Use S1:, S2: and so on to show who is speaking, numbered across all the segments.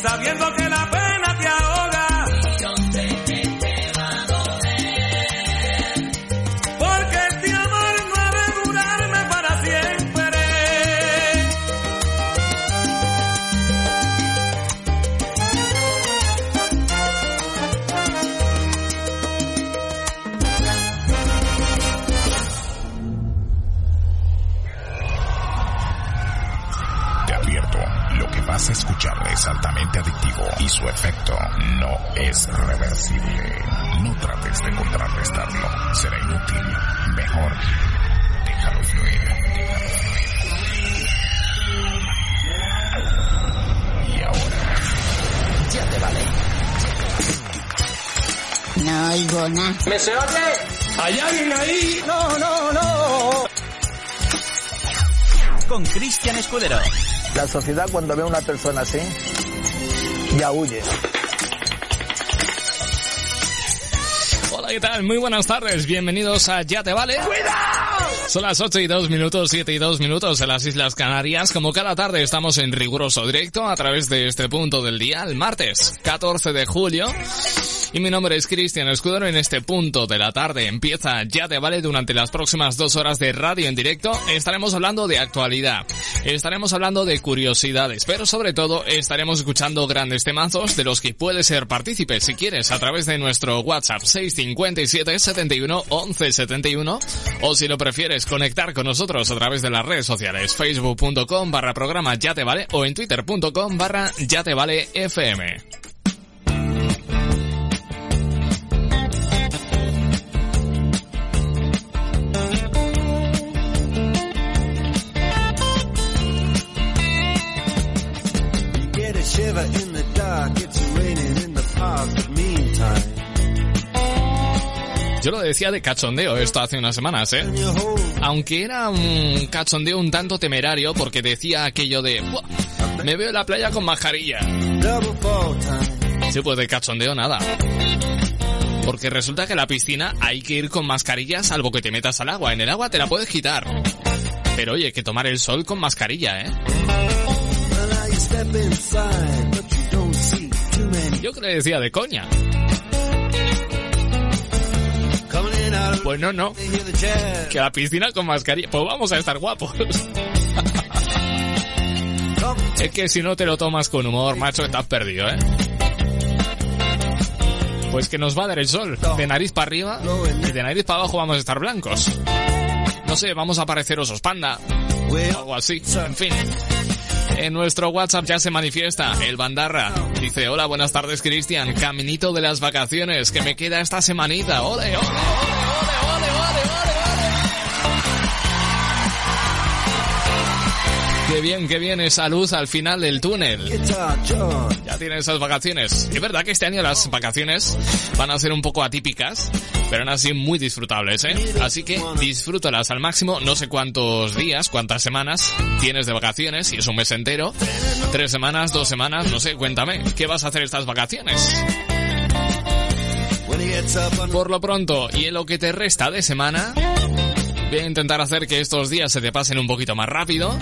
S1: sabiendo
S2: sociedad cuando ve a una persona así, ya huye.
S3: Hola, ¿qué tal? Muy buenas tardes. Bienvenidos a Ya Te Vale. Son las 8 y 2 minutos, 7 y 2 minutos en las Islas Canarias. Como cada tarde estamos en riguroso directo a través de este punto del día, el martes 14 de julio. Y mi nombre es Cristian Escudero. En este punto de la tarde empieza Ya Te Vale durante las próximas dos horas de radio en directo. Estaremos hablando de actualidad. Estaremos hablando de curiosidades. Pero sobre todo estaremos escuchando grandes temazos de los que puedes ser partícipe si quieres a través de nuestro WhatsApp 657 71 11 71 o si lo prefieres conectar con nosotros a través de las redes sociales facebook.com barra programa ya te vale o en twitter.com barra ya te vale fm. Yo lo decía de cachondeo esto hace unas semanas, ¿eh? Aunque era un cachondeo un tanto temerario porque decía aquello de "Buah, me veo en la playa con mascarilla. Sí, pues de cachondeo nada. Porque resulta que la piscina hay que ir con mascarilla salvo que te metas al agua. En el agua te la puedes quitar. Pero oye, que tomar el sol con mascarilla, ¿eh? Yo que le decía de coña. Pues no, no. Que la piscina con mascarilla. Pues vamos a estar guapos. Es que si no te lo tomas con humor, macho, estás perdido, ¿eh? Pues que nos va a dar el sol. De nariz para arriba y de nariz para abajo vamos a estar blancos. No sé, vamos a parecer osos panda. Algo así. En fin. En nuestro WhatsApp ya se manifiesta el Bandarra. Dice, hola, buenas tardes, Cristian. Caminito de las vacaciones que me queda esta semanita. Ole, ole, ole, Qué bien, qué bien esa luz al final del túnel. Ya tienen esas vacaciones. Es verdad que este año las vacaciones van a ser un poco atípicas, pero aún así muy disfrutables, ¿eh? Así que disfrútalas al máximo. No sé cuántos días, cuántas semanas tienes de vacaciones, si es un mes entero, tres semanas, dos semanas, no sé, cuéntame, ¿qué vas a hacer estas vacaciones? Por lo pronto, y en lo que te resta de semana, voy a intentar hacer que estos días se te pasen un poquito más rápido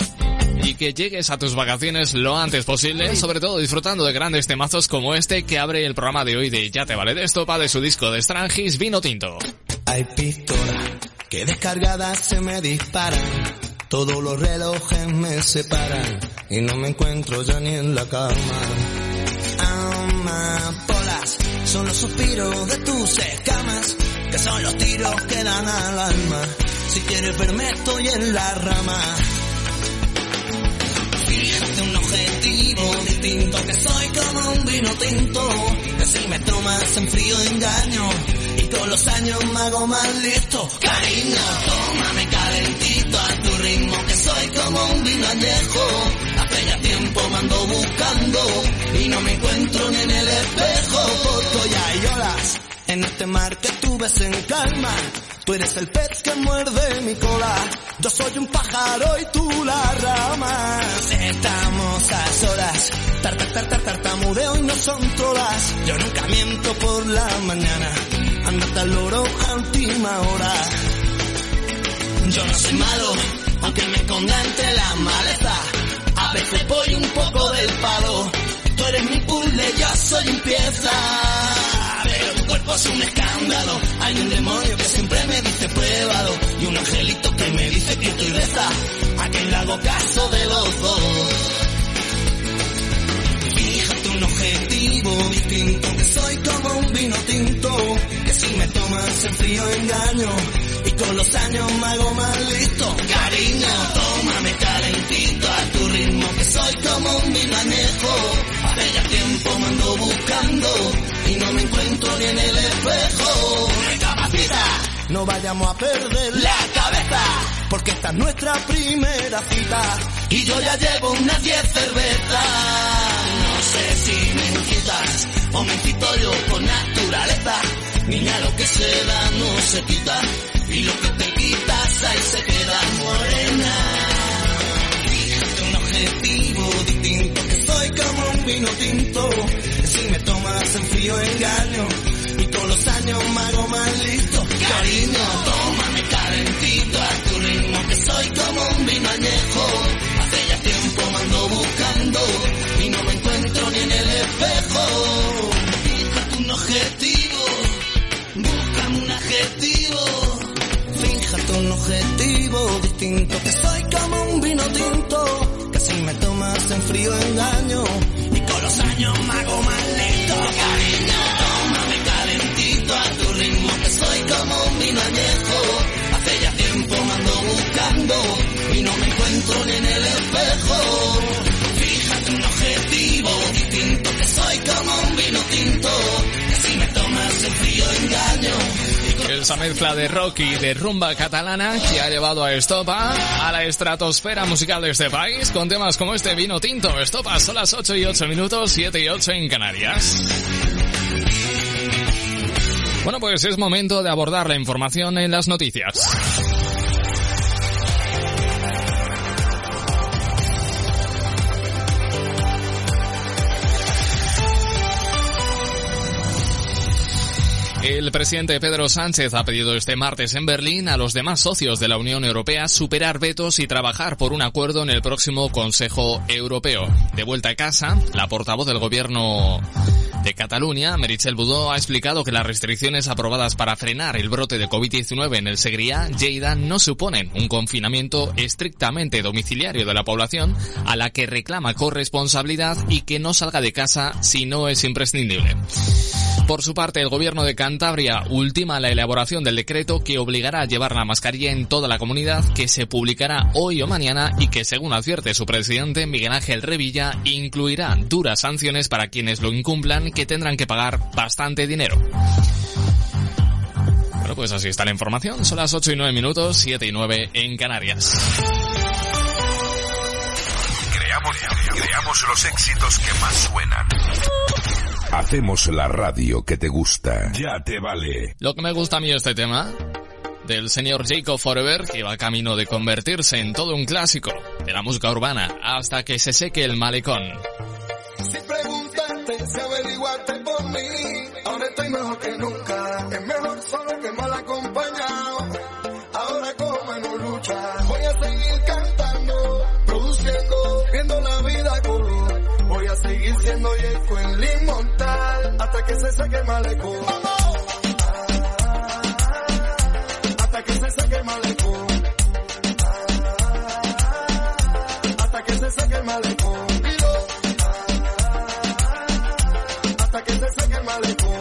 S3: y que llegues a tus vacaciones lo antes posible, sobre todo disfrutando de grandes temazos como este que abre el programa de hoy de Ya te vale de estopa de su disco de Strangis Vino Tinto.
S4: Hay pistolas que descargadas se me disparan. Todos los relojes me separan y no me encuentro ya ni en la cama. Amapolas son los suspiros de tus escamas, que son los tiros que dan al alma. Si quieres verme estoy en la rama. Distinto, que soy como un vino tinto, que si me tomas en frío engaño, y con los años me hago más listo. Cariño, tómame calentito a tu ritmo, que soy como un vino añejo, hace ya tiempo me ando buscando, y no me encuentro ni en el espejo, en este mar que tú ves en calma. Tú eres el pez que muerde mi cola. Yo soy un pájaro y tú la rama. Estamos a solas. Tar, tar, tar, tar, tartamudeo y no son trolas. Yo nunca miento por la mañana. Andate al loro a última hora. Yo no soy malo, aunque me esconda entre la maleza. A veces voy un poco del palo. Tú eres mi puta cerveza. Pero tu cuerpo es un escándalo. Hay un demonio que siempre me dice pruébalo. Y un angelito que me dice que estoy reza. A quien le hago caso de los dos. Fíjate un objetivo distinto, que soy como un vino tinto, que si me tomas en frío engaño, y con los años me hago más listo. Cariño, tómame calentito a tu ritmo, que soy como un vino añejo. Hace ya tiempo me ando buscando, y no me encuentro ni en el espejo. Recapacita, no vayamos a perder la cabeza, porque esta es nuestra primera cita, y yo ya llevo unas 10 cervezas. No sé si me incitas o me incito yo por naturaleza. Niña, lo que se da no se quita y lo que te quitas ahí se queda morena. Vino tinto. Si me tomas en frío engaño y todos los años me hago más listo. Cariño, tómame calentito a tu ritmo, que soy como un vino añejo. Hace ya tiempo me ando buscando y no me encuentro ni en el espejo. Fíjate un objetivo, búscame un adjetivo. Fíjate un objetivo distinto, que soy como un vino tinto. Que si me tomas en frío engaño los años me hago más lento. Cariño, tómame calentito a tu ritmo, que soy como un vino.
S3: Esa mezcla de rock y de rumba catalana que ha llevado a Estopa a la estratosfera musical de este país con temas como este vino tinto. Estopa son las 8 y 8 minutos, 7 y 8 en Canarias. Bueno, pues es momento de abordar la información en las noticias. El presidente Pedro Sánchez ha pedido este martes en Berlín a los demás socios de la Unión Europea superar vetos y trabajar por un acuerdo en el próximo Consejo Europeo. De vuelta a casa, la portavoz del gobierno de Cataluña, Meritxell Budó, ha explicado que las restricciones aprobadas para frenar el brote de COVID-19 en el Segrià, Lleida, no suponen un confinamiento estrictamente domiciliario de la población a la que reclama corresponsabilidad y que no salga de casa si no es imprescindible. Por su parte, el gobierno de Cantabria ultima la elaboración del decreto que obligará a llevar la mascarilla en toda la comunidad, que se publicará hoy o mañana y que, según advierte su presidente Miguel Ángel Revilla, incluirá duras sanciones para quienes lo incumplan que tendrán que pagar bastante dinero. Bueno, pues así está la información. Son las 8 y 9 minutos, 7 y 9 en Canarias.
S5: Creamos, creamos los éxitos que más suenan. Hacemos la radio que te gusta. Ya te vale.
S3: Lo que me gusta a mí este tema, del señor Jacob Forever, que va camino de convertirse en todo un clásico de la música urbana hasta que se seque el malecón.
S6: Si averiguaste por mí, ahora estoy mejor que nunca. Es mejor solo que mal acompañado. Ahora como no lucha, voy a seguir cantando, produciendo, viendo la vida color. Voy a seguir siendo Yeco el inmortal hasta que se seque el malecón. Hasta que se seque el malecón. Hasta que se seque el malecón. Se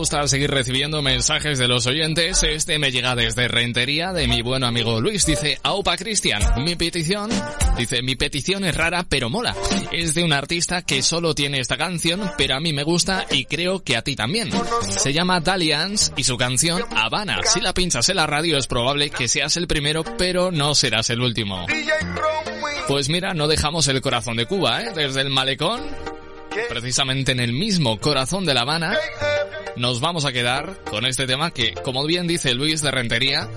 S3: gusta seguir recibiendo mensajes de los oyentes. Este me llega desde Rentería de mi buen amigo Luis. Dice, Aupa Cristian, mi petición, dice, mi petición es rara pero mola. Es de un artista que solo tiene esta canción, pero a mí me gusta y creo que a ti también. Se llama Dalians y su canción Habana. Si la pinchas en la radio es probable que seas el primero, pero no serás el último. Pues mira, no dejamos el corazón de Cuba, ¿eh? Desde el malecón, precisamente en el mismo corazón de La Habana, nos vamos a quedar con este tema que, como bien dice Luis de Rentería,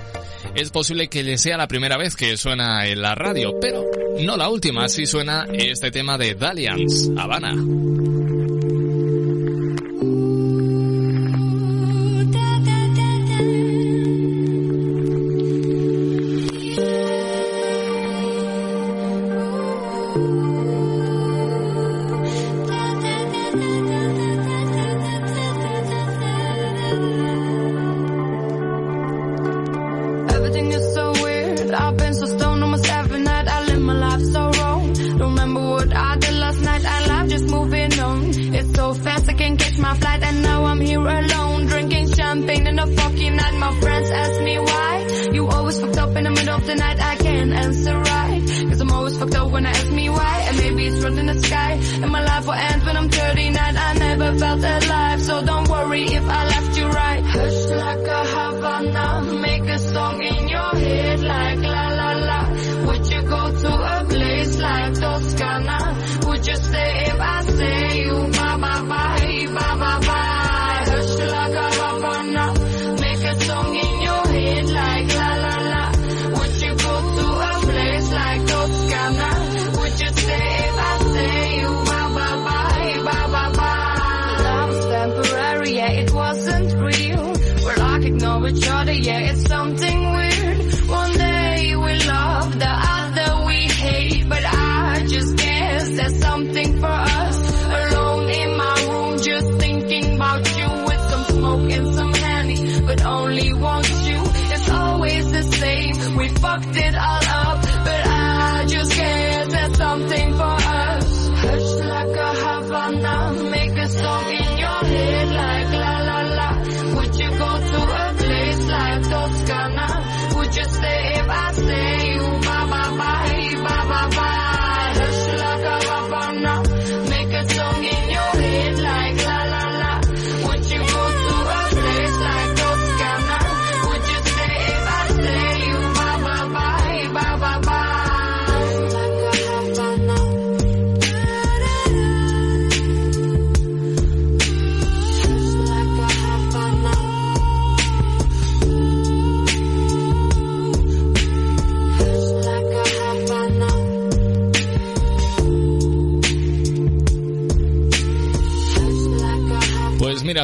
S3: es posible que le sea la primera vez que suena en la radio, pero no la última, si suena este tema de Dalians, Habana.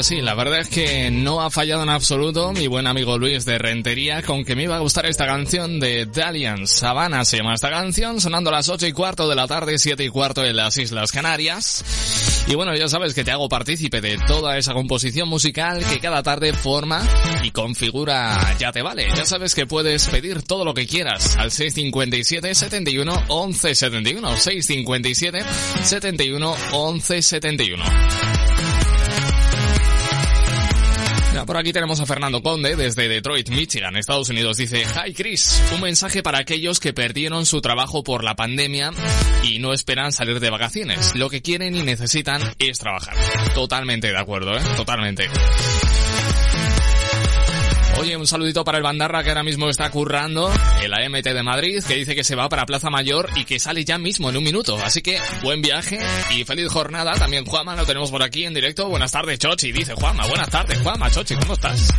S3: Sí, la verdad es que no ha fallado en absoluto mi buen amigo Luis de Rentería con que me iba a gustar esta canción de Dalian Sabana se llama esta canción, sonando a las ocho y cuarto de la tarde, siete y cuarto en las Islas Canarias. Y bueno, ya sabes que te hago partícipe de toda esa composición musical que cada tarde forma y configura Ya Te Vale. Ya sabes que puedes pedir todo lo que quieras al 657 71 11 71 657 71 11 71 Por aquí tenemos a Fernando Conde desde Detroit, Michigan, Estados Unidos. Dice, Hi Chris, un mensaje para aquellos que perdieron su trabajo por la pandemia y no esperan salir de vacaciones. Lo que quieren y necesitan es trabajar. Totalmente de acuerdo, ¿eh? Totalmente. Oye, un saludito para el Bandarra que ahora mismo está currando en la MT de Madrid, que dice que se va para Plaza Mayor y que sale ya mismo en un minuto. Así que buen viaje y feliz jornada. También Juanma lo tenemos por aquí en directo. Buenas tardes, Chochi, dice Juanma. Buenas tardes, Juanma, Chochi, ¿cómo estás?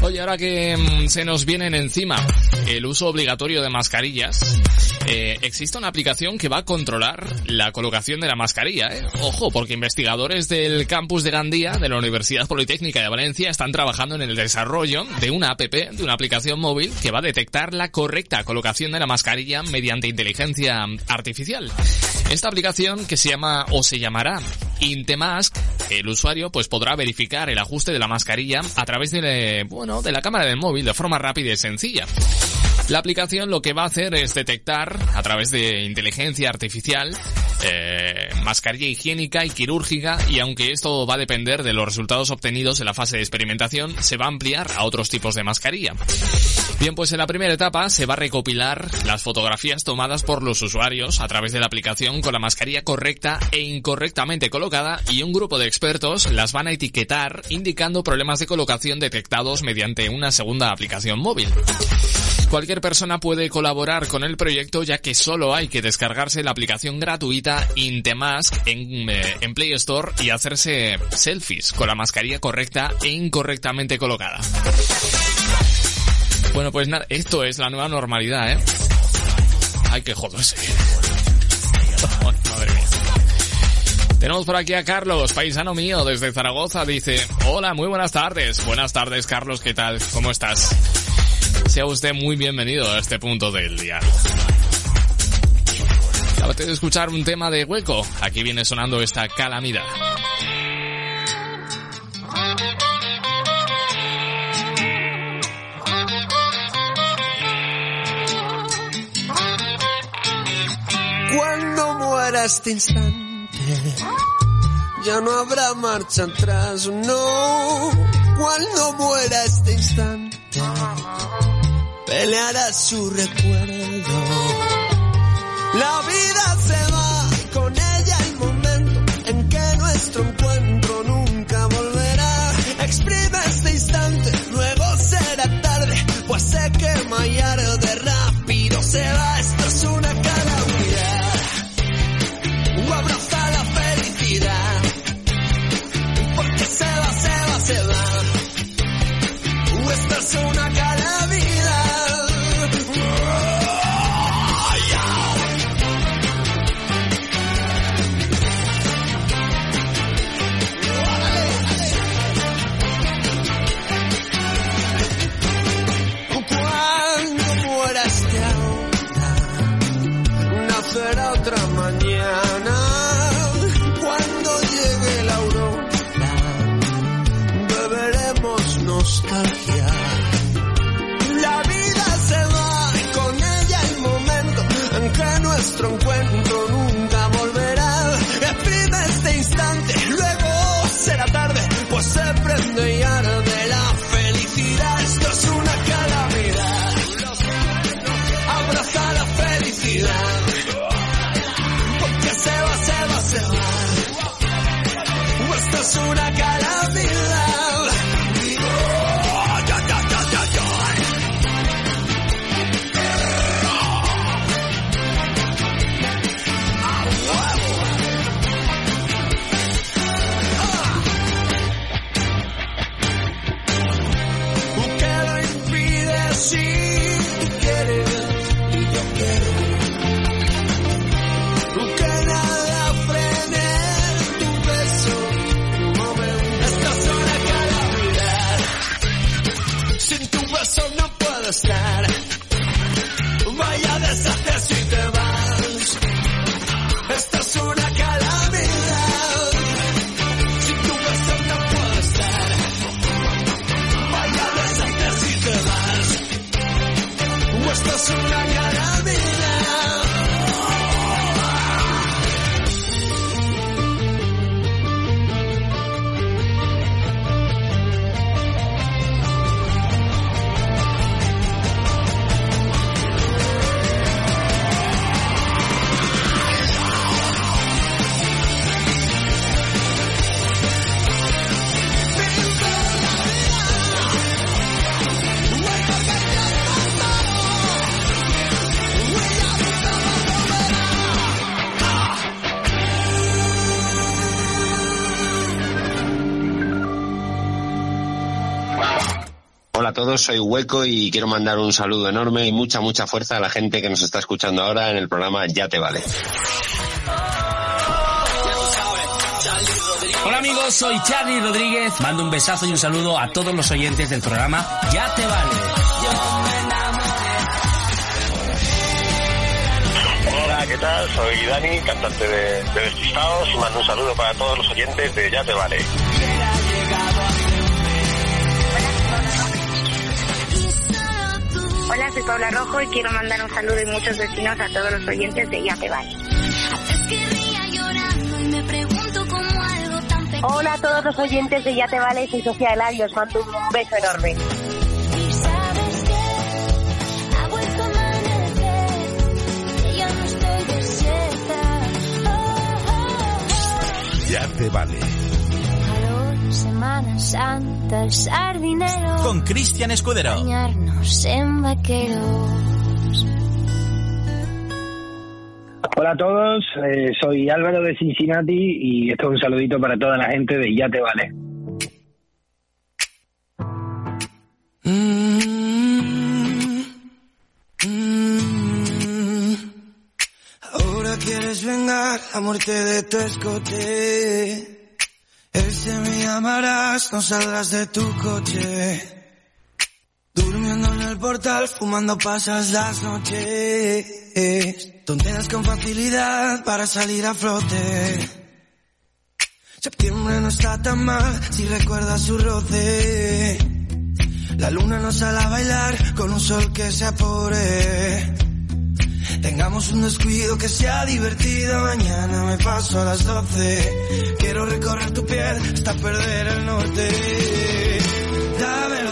S3: Oye, ahora que mm, se nos vienen encima el uso obligatorio de mascarillas, eh, existe una aplicación que va a controlar la colocación de la mascarilla. ¿eh? Ojo, porque investigadores del campus de Gandía, de la Universidad Politécnica de Valencia, están trabajando en el desarrollo de una app, de una aplicación móvil que va a detectar la correcta colocación de la mascarilla mediante inteligencia artificial. Esta aplicación que se llama o se llamará Intemask, el usuario pues podrá verificar el ajuste de la mascarilla a través de, bueno, de la cámara del móvil de forma rápida y sencilla. La aplicación lo que va a hacer es detectar a través de inteligencia artificial eh, mascarilla higiénica y quirúrgica y aunque esto va a depender de los resultados obtenidos en la fase de experimentación, se va a ampliar a otros tipos de mascarilla. Bien, pues en la primera etapa se va a recopilar las fotografías tomadas por los usuarios a través de la aplicación con la mascarilla correcta e incorrectamente colocada y un grupo de expertos las van a etiquetar indicando problemas de colocación detectados mediante una segunda aplicación móvil. Cualquier persona puede colaborar con el proyecto ya que solo hay que descargarse la aplicación gratuita Intemask en, eh, en Play Store y hacerse selfies con la mascarilla correcta e incorrectamente colocada. Bueno, pues nada, esto es la nueva normalidad, ¿eh? Ay, qué joderse. Madre mía. Tenemos por aquí a Carlos, paisano mío, desde Zaragoza. Dice, hola, muy buenas tardes. Buenas tardes, Carlos, ¿qué tal? ¿Cómo estás? Sea usted muy bienvenido a este punto del día. Acabas de escuchar un tema de hueco. Aquí viene sonando esta calamidad.
S7: Cuando muera este instante, ya no habrá marcha atrás, no. Cuando muera este instante, peleará su recuerdo. La vida se va con ella el momento en que nuestro encuentro nunca volverá. Exprime este instante, luego será tarde, pues se quema y arde rápido se va. Esto es una calamidad. Abraza la felicidad, porque se va, se va, se va. Esto es una calamidad.
S8: Soy Hueco y quiero mandar un saludo enorme y mucha, mucha fuerza a la gente que nos está escuchando ahora en el programa Ya te vale.
S9: Hola amigos, soy Charlie Rodríguez. Mando un besazo y un saludo a todos los oyentes del programa Ya te vale.
S10: Hola, ¿qué tal? Soy Dani, cantante de, de Despistados y mando un saludo para todos los oyentes de Ya Te Vale.
S11: Soy Paula Rojo y quiero mandar un saludo y muchos vecinos a todos los oyentes de Ya Te Vale.
S12: Hola a todos los oyentes de Ya Te Vale, soy Sofía Eladio, os mando un beso enorme.
S5: Ya te vale.
S13: Semana Santa, el sardinero.
S14: Con Cristian Escudero.
S13: En vaqueros.
S2: Hola a todos, eh, soy Álvaro de Cincinnati y esto es un saludito para toda la gente de Ya Te Vale.
S7: Ahora quieres vengar la muerte de tu escote. Ese me llamarás, no saldrás de tu coche. El portal, fumando pasas las noches. Tonteras con facilidad para salir a flote. Septiembre no está tan mal si recuerdas su roce. La luna nos sale a bailar con un sol que se apure. Tengamos un descuido que sea divertido. Mañana me paso a las 12. Quiero recorrer tu piel hasta perder el norte. Dame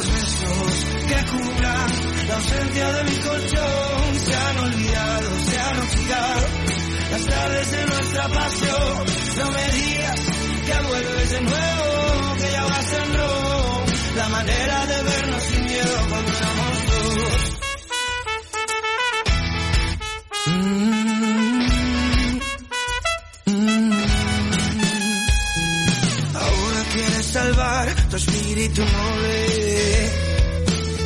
S7: ausencia de mi colchón. Se han olvidado, se han oxidado las tardes de nuestra pasión. No me digas que vuelves de nuevo, que ya vas en rojo. La manera de vernos sin miedo cuando éramos dos. Ahora quieres salvar tu espíritu noble.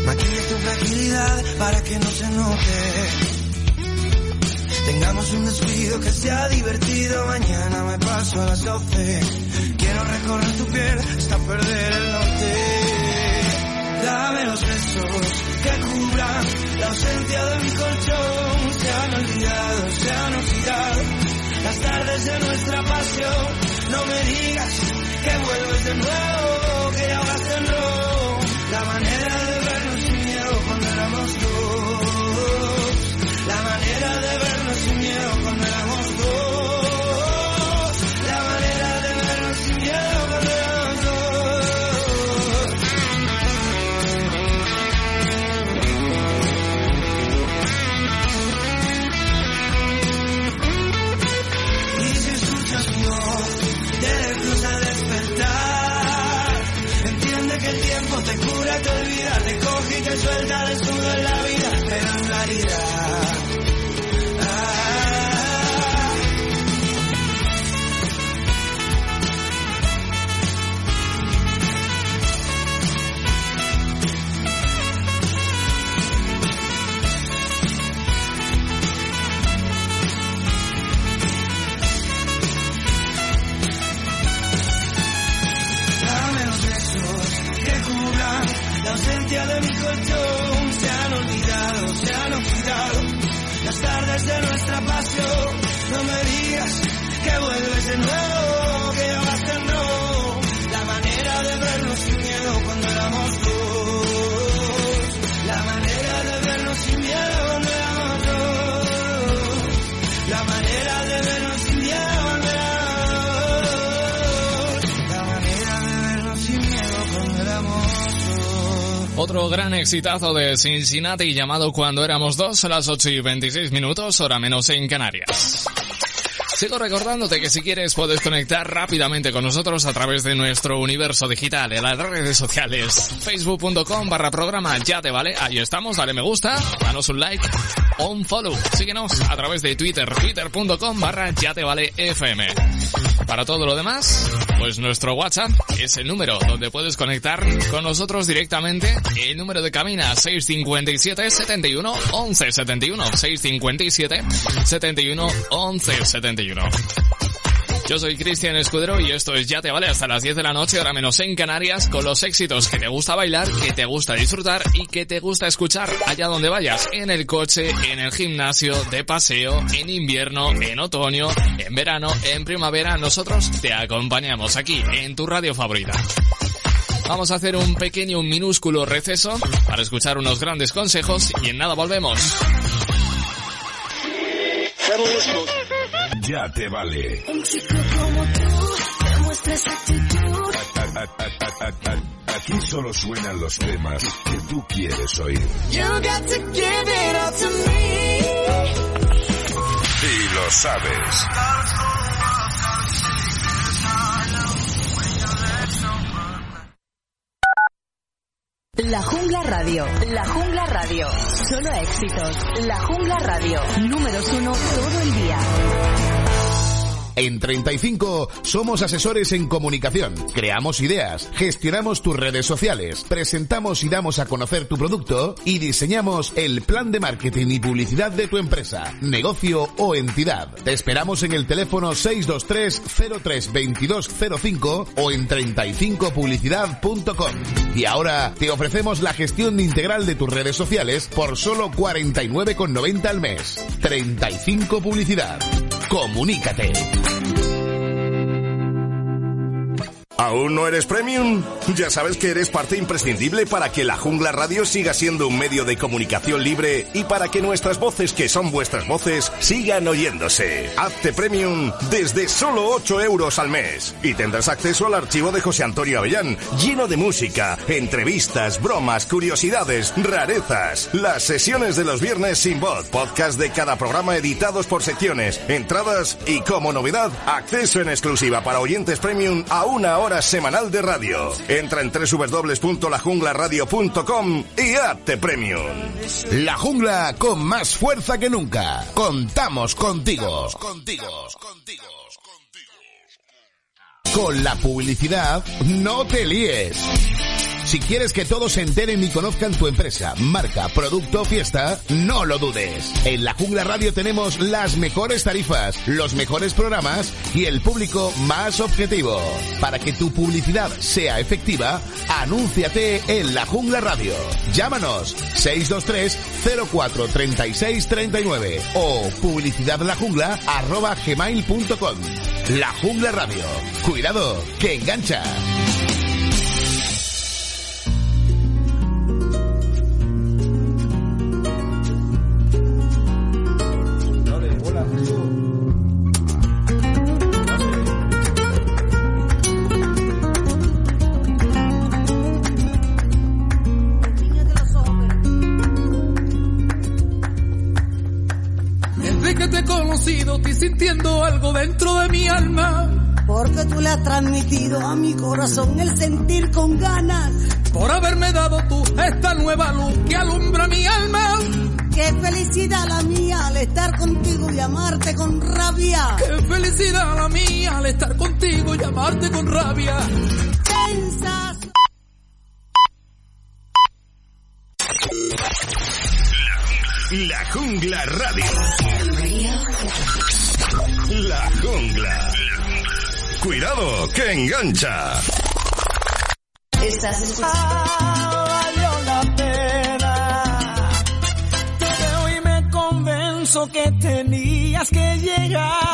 S7: Maquilla tu fragilidad para que no se note. Tengamos un despido que sea divertido. Mañana me paso a las 12. Quiero recorrer tu piel hasta perder el norte. Dame los besos que cubran la ausencia de mi colchón. Se han olvidado, se han oxidado las tardes de nuestra pasión. No me digas que vuelves de nuevo, que ya vas en rojo. La manera de éramos dos. La manera de vernos sin miedo cuando éramos suelta del sudo en la vida, pero en claridad. Nuestra pasión. No me digas que vuelves de nuevo, que vas
S3: Otro gran exitazo de Cincinnati llamado Cuando éramos dos a las 8 y 26 minutos, hora menos en Canarias. Sigo recordándote que si quieres puedes conectar rápidamente con nosotros a través de nuestro universo digital en las redes sociales. Facebook.com barra programa ya te vale. Ahí estamos, dale me gusta, danos un like o un follow. Síguenos a través de Twitter, twitter.com barra ya te vale FM. Para todo lo demás, pues nuestro WhatsApp es el número donde puedes conectar con nosotros directamente. El número de cabina 657 71 11 71 657 71 11 71. Yo soy Cristian Escudero y esto es Ya Te Vale hasta las 10 de la noche, ahora menos en Canarias, con los éxitos que te gusta bailar, que te gusta disfrutar y que te gusta escuchar allá donde vayas, en el coche, en el gimnasio, de paseo, en invierno, en otoño, en verano, en primavera, nosotros te acompañamos aquí en tu radio favorita. Vamos a hacer un pequeño, un minúsculo receso para escuchar unos grandes consejos y en nada volvemos.
S5: Ya te vale.
S13: Un chico como tú demuestra esa actitud.
S5: Aquí solo suenan los temas que tú quieres oír.
S13: You got to give it all to me.
S5: Y lo sabes.
S14: La Jungla Radio. La Jungla Radio. Solo éxitos. La Jungla Radio. Números uno todo el día.
S15: En 35 somos asesores en comunicación. Creamos ideas, gestionamos tus redes sociales, presentamos y damos a conocer tu producto y diseñamos el plan de marketing y publicidad de tu empresa, negocio o entidad. Te esperamos en el teléfono 623 03 2205 o en 35publicidad.com. Y ahora te ofrecemos la gestión integral de tus redes sociales por solo 49,90 al mes. 35 Publicidad. Comunícate.
S16: ¿Aún no eres premium? Ya sabes que eres parte imprescindible para que la Jungla Radio siga siendo un medio de comunicación libre y para que nuestras voces, que son vuestras voces, sigan oyéndose. Hazte premium desde solo 8 euros al mes y tendrás acceso al archivo de José Antonio Avellán, lleno de música, entrevistas, bromas, curiosidades, rarezas, las sesiones de los viernes sin voz, podcast de cada programa editados por secciones, entradas y como novedad, acceso en exclusiva para oyentes premium a una hora semanal de radio. Entra en www.lajunglaradio.com y hazte premium.
S15: La jungla con más fuerza que nunca. Contamos contigo. Con la publicidad, no te líes. Si quieres que todos se enteren y conozcan tu empresa, marca, producto o fiesta, no lo dudes. En la Jungla Radio tenemos las mejores tarifas, los mejores programas y el público más objetivo. Para que tu publicidad sea efectiva, anúnciate en la Jungla Radio. Llámanos 623 04 36 39 o publicidadlajungla arroba gmail.com. La Jungla Radio. Cuidado, que engancha.
S1: Desde que te he conocido, estoy sintiendo algo dentro de mi alma.
S17: Porque tú le has transmitido a mi corazón el sentir con ganas.
S1: Por haberme dado tú esta nueva luz que alumbra mi alma.
S17: Qué felicidad la mía al estar contigo y amarte con rabia.
S1: Qué felicidad la mía al estar contigo y amarte con rabia.
S17: Pensas.
S16: La Jungla Radio. La Jungla. Cuidado, que engancha.
S14: Estás escuchando.
S7: Convenzo que tenías que llegar.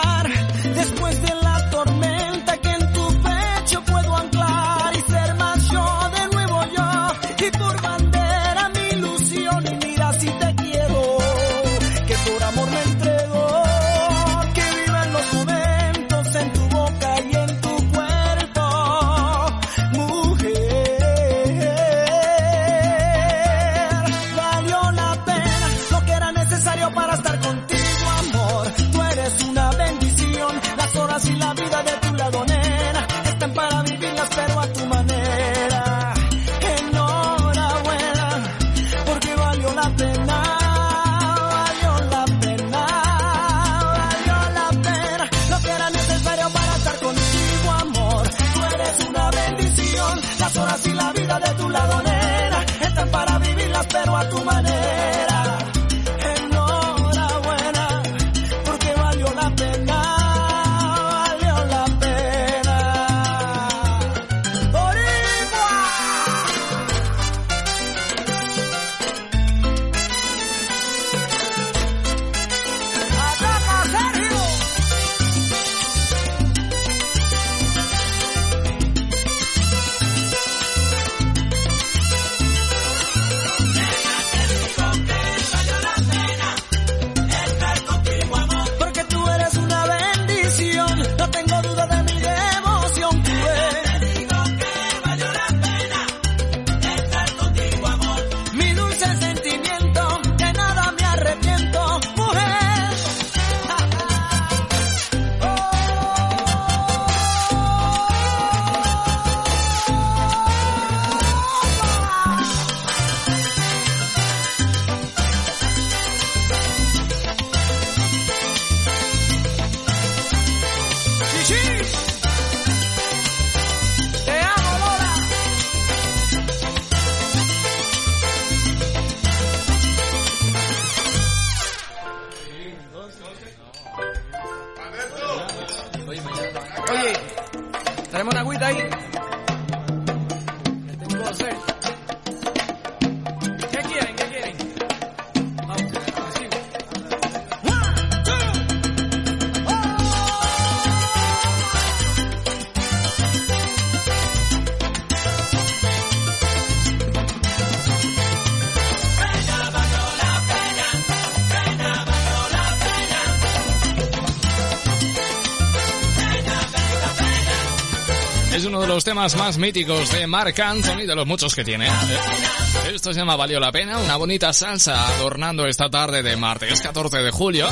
S7: Los
S3: temas más míticos de Mark Anthony, de los muchos que tiene. Esto se llama Valió la Pena, una bonita salsa adornando esta tarde de martes 14 de julio.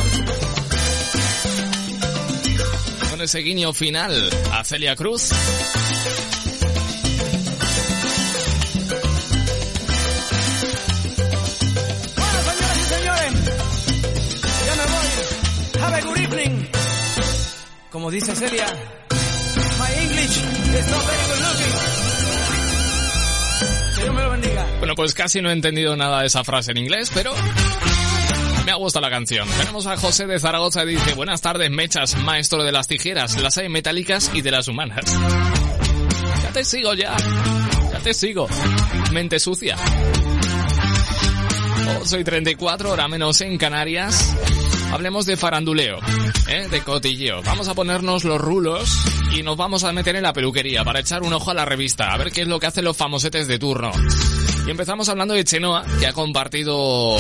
S3: Con ese guiño final a Celia Cruz.
S18: Como dice Celia,
S3: Bueno, pues casi no he entendido nada de esa frase en inglés, pero me ha gustado la canción. Tenemos a José de Zaragoza y dice, buenas tardes, mechas, maestro de las tijeras, las hay metálicas y de las humanas. Ya te sigo ya, ya te sigo. Mente sucia. Oh, soy 34, hora menos en Canarias. Hablemos de faranduleo, ¿eh? de cotilleo. Vamos a ponernos los rulos y nos vamos a meter en la peluquería para echar un ojo a la revista, a ver qué es lo que hacen los famosetes de turno. Y empezamos hablando de Chenoa, que ha compartido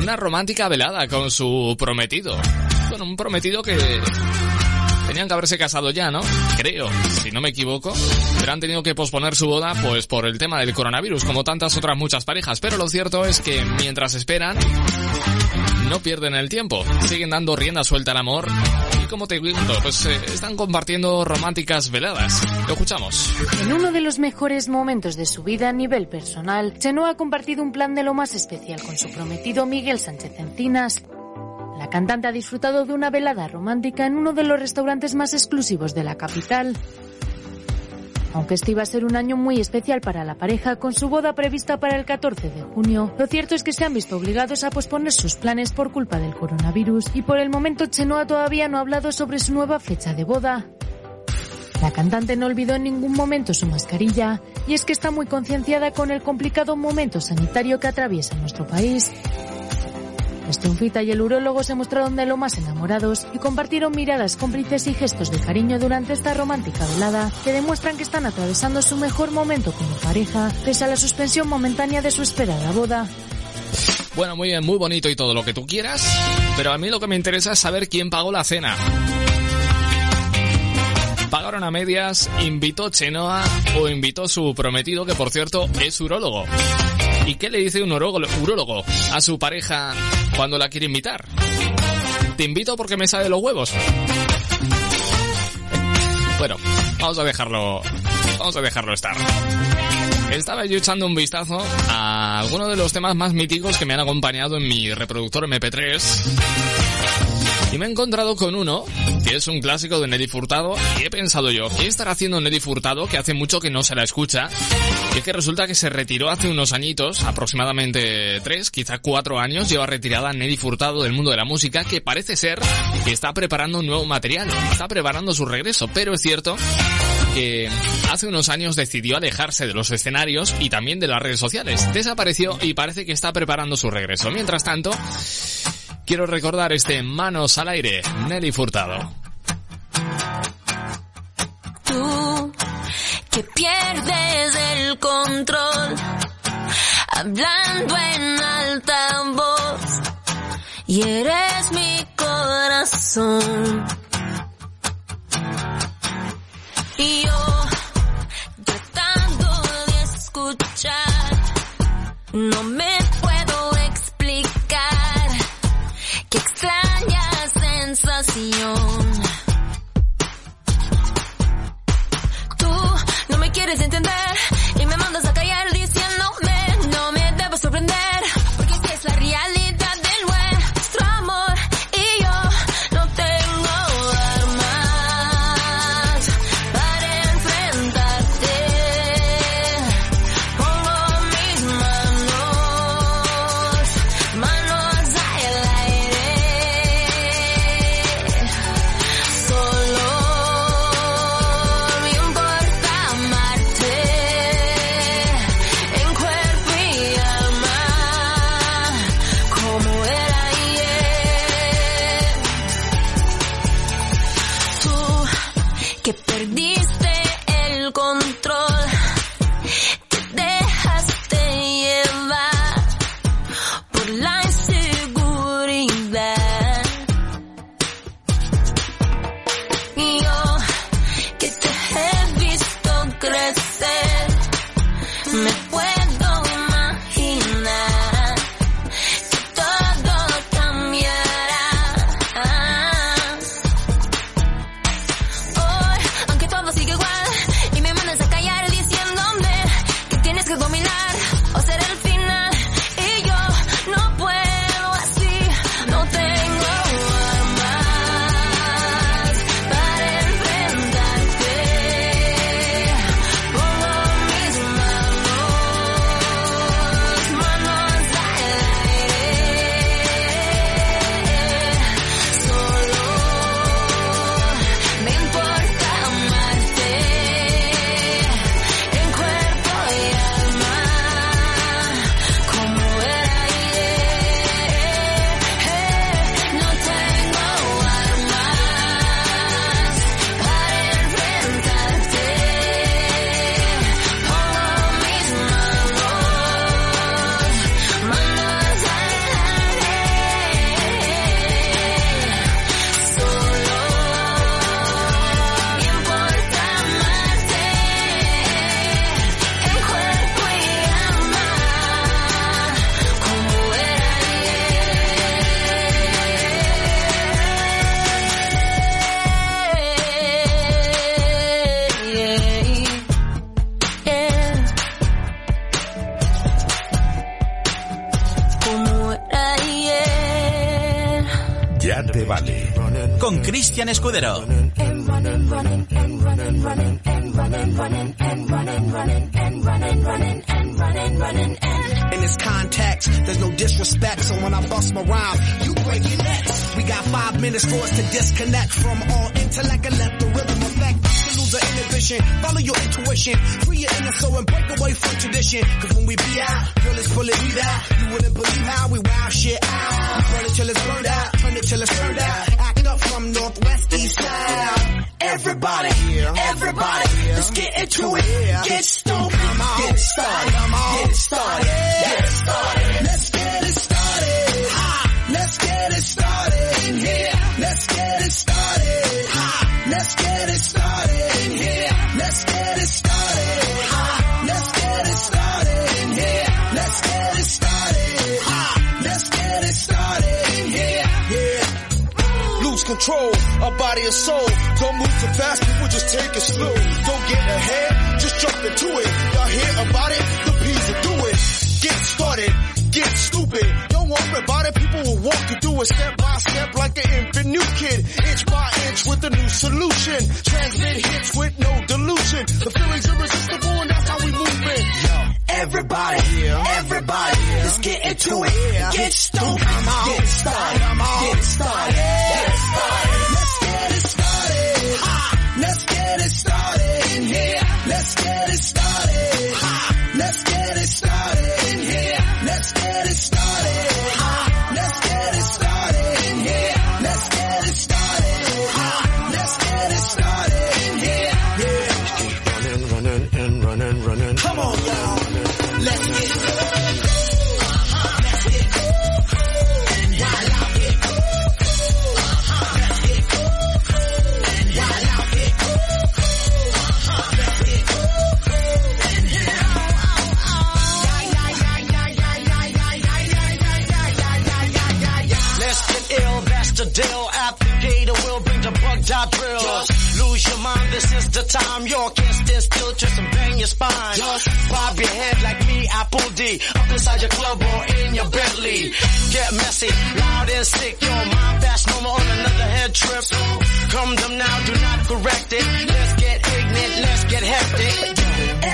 S3: una romántica velada con su prometido. Bueno, un prometido que tenían que haberse casado ya, ¿no? Creo, si no me equivoco. Pero han tenido que posponer su boda, pues por el tema del coronavirus, como tantas otras muchas parejas. Pero lo cierto es que mientras esperan, no pierden el tiempo. Siguen dando rienda suelta al amor. Y como te digo, pues eh, están compartiendo románticas veladas. Lo escuchamos.
S19: En uno de los mejores momentos de su vida a nivel personal, Chenoa ha compartido un plan de lo más especial con su prometido Miguel Sánchez Encinas. La cantante ha disfrutado de una velada romántica en uno de los restaurantes más exclusivos de la capital. Aunque este iba a ser un año muy especial para la pareja, con su boda prevista para el 14 de junio, lo cierto es que se han visto obligados a posponer sus planes por culpa del coronavirus y por el momento Chenoa todavía no ha hablado sobre su nueva fecha de boda. La cantante no olvidó en ningún momento su mascarilla y es que está muy concienciada con el complicado momento sanitario que atraviesa nuestro país. Estunfita y el urólogo se mostraron de lo más enamorados y compartieron miradas cómplices y gestos de cariño durante esta romántica velada que demuestran que están atravesando su mejor momento como pareja pese a la suspensión momentánea de su esperada boda.
S3: Bueno, muy bien, muy bonito y todo lo que tú quieras, pero a mí lo que me interesa es saber quién pagó la cena. Pagaron a medias, invitó Chenoa o invitó su prometido, que por cierto es urólogo. ¿Y qué le dice un urólogo, a su pareja cuando la quiere invitar? Te invito porque me sale los huevos. Bueno, vamos a dejarlo, vamos a dejarlo estar. Estaba yo echando un vistazo a algunos de los temas más míticos que me han acompañado en mi reproductor MP3. Y me he encontrado con uno, que es un clásico de Nelly Furtado, y he pensado yo, ¿qué estará haciendo Nelly Furtado que hace mucho que no se la escucha? Y es que resulta que se retiró hace unos añitos, aproximadamente tres, quizá cuatro años, lleva retirada Nelly Furtado del mundo de la música, que parece ser que está preparando un nuevo material, está preparando su regreso, pero es cierto que hace unos años decidió alejarse de los escenarios y también de las redes sociales. Desapareció y parece que está preparando su regreso. Mientras tanto, quiero recordar este Manos al aire, Nelly Furtado.
S11: Tú que pierdes el control, hablando en alta voz, y eres mi corazón. Y yo, tratando de escuchar, no me sensación. Tú no me quieres entender
S20: Cristian Escudero.
S6: In this context, there's no disrespect, so when I bust my rhyme, you break your necks. We got five minutes for us to disconnect from all intellect and let the rhythm us to lose our inhibition. Follow your intuition, free your inner soul and break away from tradition. Cause when we be out, girl, it's pulling me out. You wouldn't believe how we wow shit out. We burn it till it's burned out, turn it till it's turned out. Act up from northwest, east side. Everybody, everybody, let's get into it. Get stoked, get it started, get it started, get it started. Let's get it started. Let's get it started in here. Let's get it started in here. Let's get it started. Ha! Let's get it started in here. Let's get it started. Ha! Let's get it started in here. Yeah. Lose control of body and soul. Don't move too fast, people just take it slow. Don't get ahead, just jump into it. Y'all hear about it? The P's will do it. Get started, get stupid. Don't about it, people will walk you through it step by step like an infant new kid. Inch by inch with a new solution. Transmit hits with no delusion. The feeling's irresistible and that's how we move it. Everybody, yeah. everybody, let's get into it. Get stupid, get started, get started, get started.
S21: Deal. Applicator will bring the bug dot drill. Lose your mind, this is the time. You can't stand still, twist and bang your spine. Bob your head like me, Apple D. Up inside your club or in your Bentley. Get messy, loud and sick. Your mind fast, no more on another head trip. Come them now, do not correct it. Let's get ignorant, let's get hectic.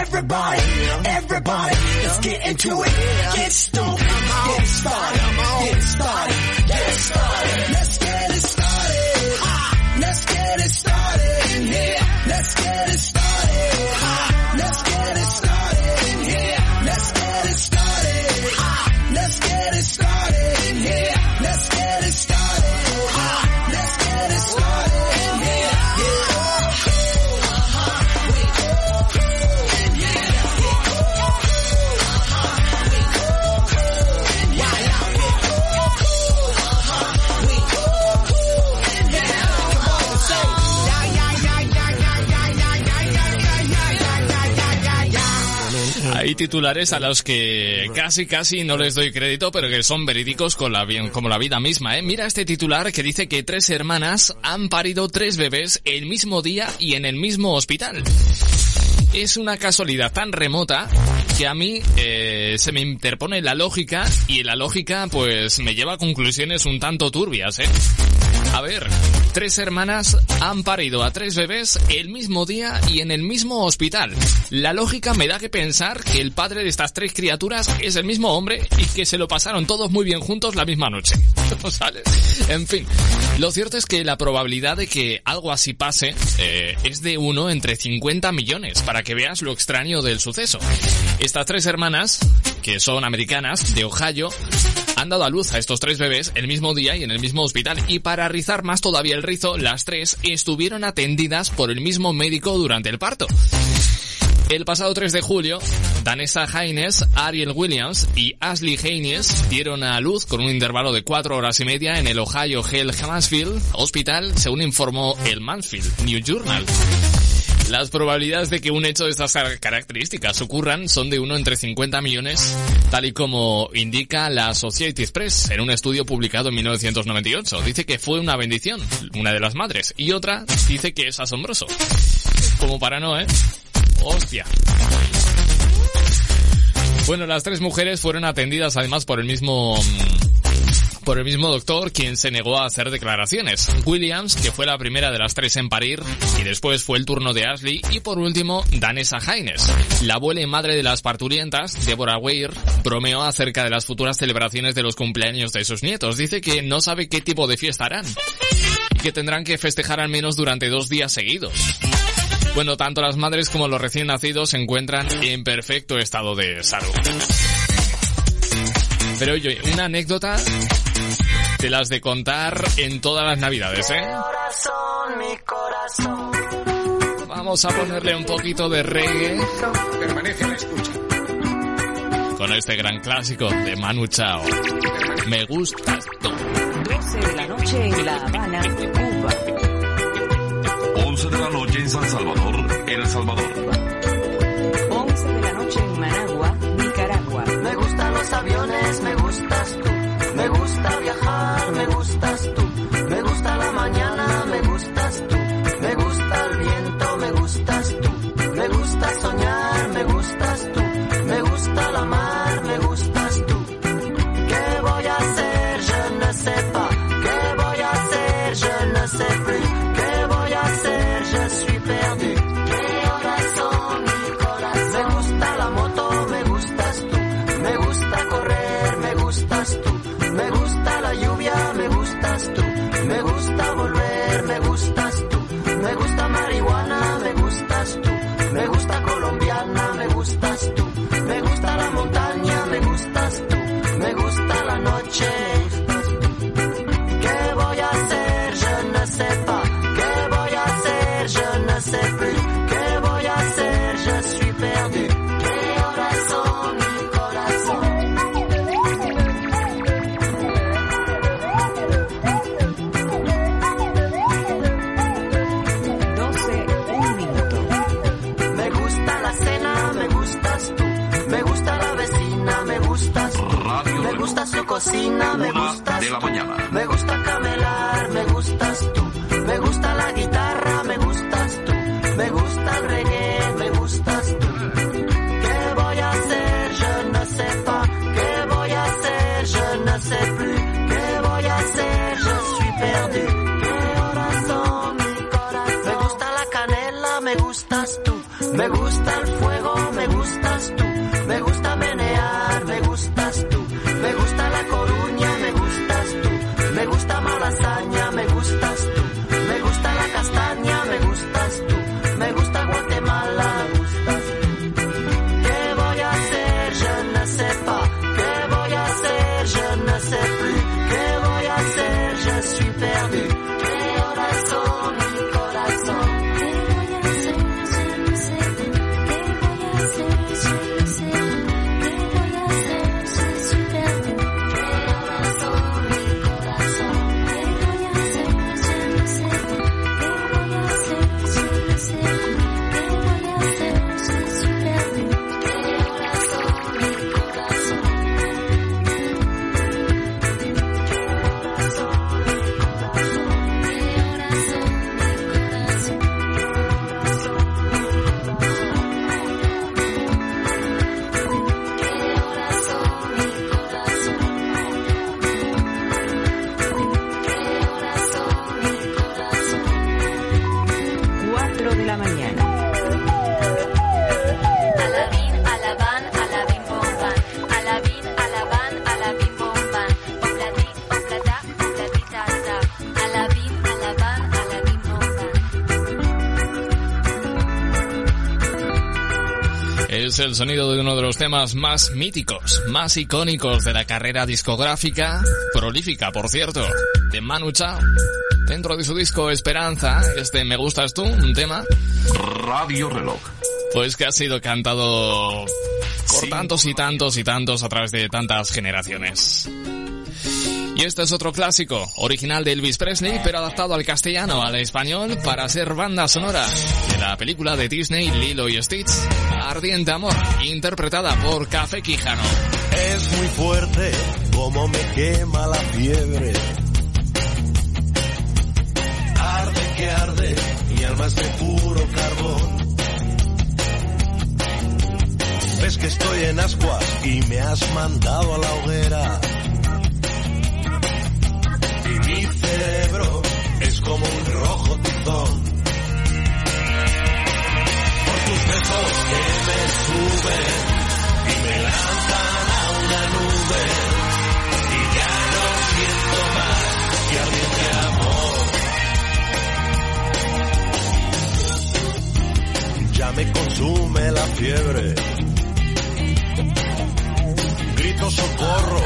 S6: Everybody, everybody, let's get into it. Get stoked, get started, get started, get started. Let's
S3: Hay titulares a los que casi casi no les doy crédito, pero que son verídicos con la, como la vida misma, ¿eh? Mira este titular que dice que tres hermanas han parido tres bebés el mismo día y en el mismo hospital. Es una casualidad tan remota que a mí eh, se me interpone la lógica y la lógica pues me lleva a conclusiones un tanto turbias, ¿eh? A ver, tres hermanas han parido a tres bebés el mismo día y en el mismo hospital. La lógica me da que pensar que el padre de estas tres criaturas es el mismo hombre y que se lo pasaron todos muy bien juntos la misma noche. ¿Sale? En fin, lo cierto es que la probabilidad de que algo así pase eh, es de uno entre 50 millones, para que veas lo extraño del suceso. Estas tres hermanas, que son americanas, de Ohio, han dado a luz a estos tres bebés el mismo día y en el mismo hospital. Y para rizar más todavía el rizo, las tres estuvieron atendidas por el mismo médico durante el parto. El pasado 3 de julio, Danessa Haynes, Ariel Williams y Ashley Haynes dieron a luz con un intervalo de 4 horas y media en el Ohio Health Mansfield Hospital, según informó el Mansfield News Journal. Las probabilidades de que un hecho de estas car- características ocurran son de uno entre 50 millones, tal y como indica la Associated Press en un estudio publicado en 1998. Dice que fue una bendición, una de las madres, y otra dice que es asombroso. Como para no, ¿eh? Hostia. Bueno, las tres mujeres fueron atendidas además por el mismo mm, por el mismo doctor quien se negó a hacer declaraciones. Williams, que fue la primera de las tres en parir, y después fue el turno de Ashley, y por último, Danessa Haynes. La abuela y madre de las parturientas, Deborah Weir, bromeó acerca de las futuras celebraciones de los cumpleaños de sus nietos. Dice que no sabe qué tipo de fiesta harán, y que tendrán que festejar al menos durante dos días seguidos. Bueno, tanto las madres como los recién nacidos se encuentran en perfecto estado de salud. Pero oye, una anécdota de las de contar en todas las navidades, ¿eh?
S22: Corazón, mi corazón.
S3: Vamos a ponerle un poquito de reggae
S22: Permanece a la escucha.
S3: con este gran clásico de Manu Chao. Me gustas tú.
S14: 12 de la noche en La Habana, Cuba.
S23: 11 de la noche en San Salvador, El Salvador.
S22: Gusta viajar, me gustas tú. Me gusta la mañana, me gustas tú. Me gusta el viento, me gustas tú. Me gusta soñar, me gustas cocina, me gustas
S23: de la
S22: tú.
S23: mañana.
S22: Me gusta camelar, me gustas tú. Me gusta la guitarra, me gustas tú. Me gusta el reggae, me gustas tú. ¿Qué voy a hacer? Je ne sais pas. ¿Qué voy a hacer? Je ne sais plus. ¿Qué voy a hacer? Je suis perdu. ¿Qué horas son? Mi corazón. Me gusta la canela, me gustas tú. Me gusta el
S3: el sonido de uno de los temas más míticos, más icónicos de la carrera discográfica, prolífica por cierto, de Manu Chao. Dentro de su disco Esperanza, este Me Gustas Tú, un tema.
S23: Radio Reloj.
S3: Pues que ha sido cantado por tantos y tantos y tantos a través de tantas generaciones. Y este es otro clásico, original de Elvis Presley, pero adaptado al castellano, al español, para ser banda sonora de la película de Disney Lilo y Stitch, Ardiente Amor, interpretada por Café Quijano.
S7: Es muy fuerte como me quema la fiebre. Arde que arde, mi alma es de puro carbón. Ves que estoy en ascuas y me has mandado a la hoguera. Y mi cerebro es como un rojo tizón. Besos que me suben y me lanzan a una nube. Y ya no siento más que ardiente amor. Ya me consume la fiebre. Grito socorro,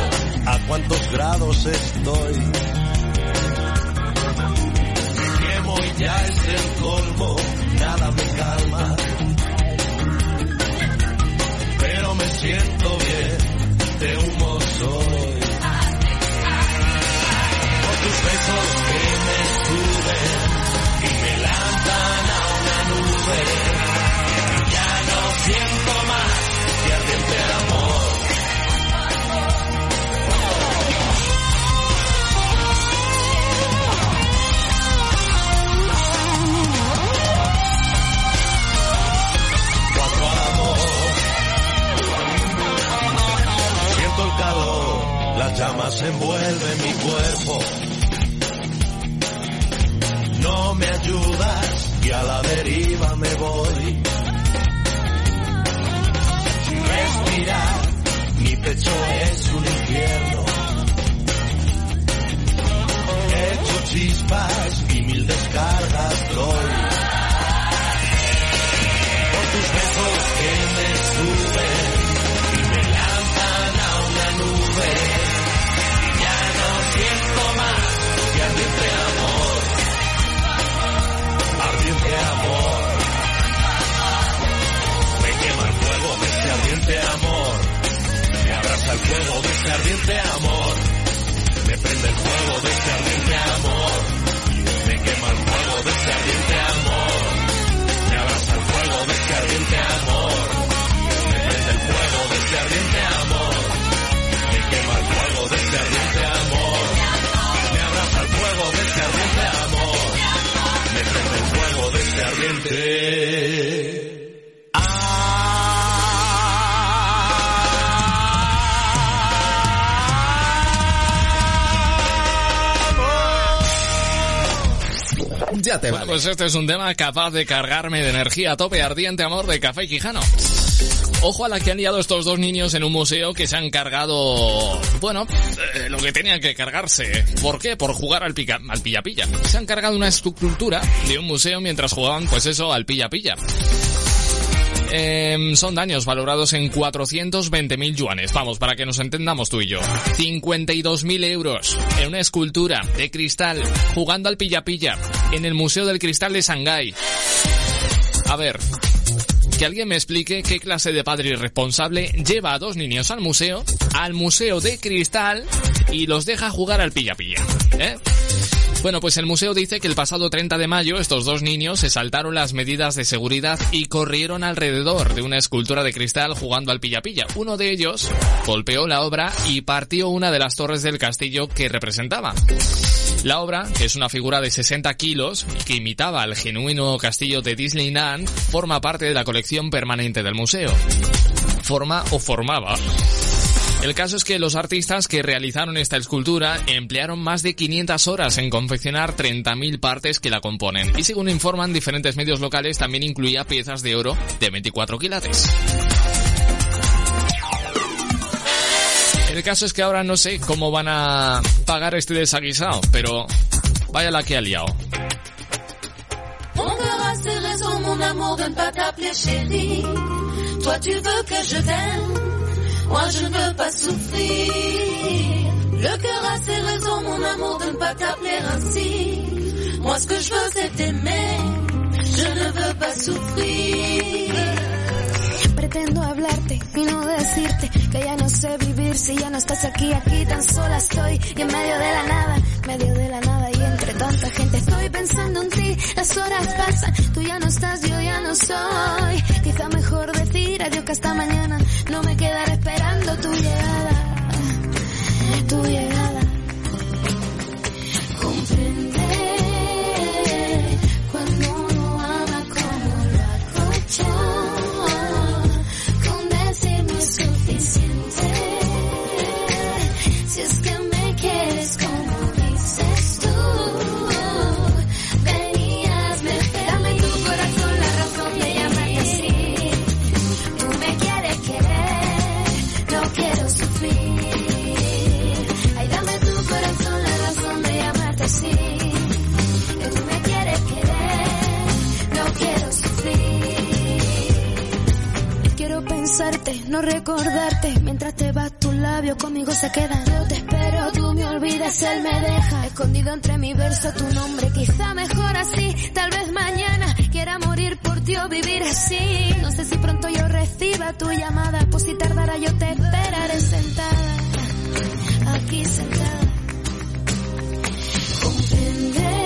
S7: ¿a cuántos grados estoy? Me quemo y ya es el colmo, nada me calma. Siento bien, de humo soy. Por tus besos llamas envuelven mi cuerpo. No me ayudas y a la deriva me voy. Sin respirar, mi pecho es un infierno. He hecho chispas y mil descargas doy. Por tus besos que me suben el fuego de este ardiente amor.
S3: Bueno, pues este es un tema capaz de cargarme de energía a tope ardiente amor de Café Quijano. Ojo a la que han liado estos dos niños en un museo que se han cargado, bueno, eh, lo que tenían que cargarse. ¿Por qué? Por jugar al, pica, al pilla-pilla. Se han cargado una escultura de un museo mientras jugaban, pues eso, al pilla-pilla. Em, son daños valorados en 420.000 yuanes. Vamos, para que nos entendamos tú y yo. 52.000 euros en una escultura de cristal jugando al pilla-pilla en el Museo del Cristal de Shanghái. A ver, que alguien me explique qué clase de padre irresponsable lleva a dos niños al museo, al Museo de Cristal, y los deja jugar al pilla-pilla. ¿Eh? Bueno, pues el museo dice que el pasado 30 de mayo estos dos niños se saltaron las medidas de seguridad y corrieron alrededor de una escultura de cristal jugando al pilla-pilla. Uno de ellos golpeó la obra y partió una de las torres del castillo que representaba. La obra, que es una figura de 60 kilos que imitaba al genuino castillo de Disneyland, forma parte de la colección permanente del museo. Forma o formaba. El caso es que los artistas que realizaron esta escultura emplearon más de 500 horas en confeccionar 30.000 partes que la componen. Y según informan diferentes medios locales, también incluía piezas de oro de 24 quilates. El caso es que ahora no sé cómo van a pagar este desaguisado, pero vaya la que ha liado.
S13: Moi je ne veux pas souffrir. Le cœur a ses raisons, mon amour, de ne pas t'appeler ainsi. Moi ce que je veux c'est t'aimer, je ne veux pas souffrir.
S20: Pretendo hablarte y no decirte que ya no sé vivir si ya no estás aquí, aquí tan sola estoy y en medio de la nada, medio de la nada y entre tanta gente estoy pensando en ti, las horas pasan, tú ya no estás, yo ya no soy, quizá mejor decir adiós que hasta mañana, no me quedaré esperando tu llegada, tu llegada. No recordarte. Mientras te vas tus labios conmigo se quedan. Yo te espero, tú me olvidas, él me deja. Escondido entre mi verso tu nombre. Quizá mejor así, tal vez mañana quiera morir por ti o vivir así. No sé si pronto yo reciba tu llamada. Pues si tardara yo te esperaré sentada. Aquí sentada. Comprender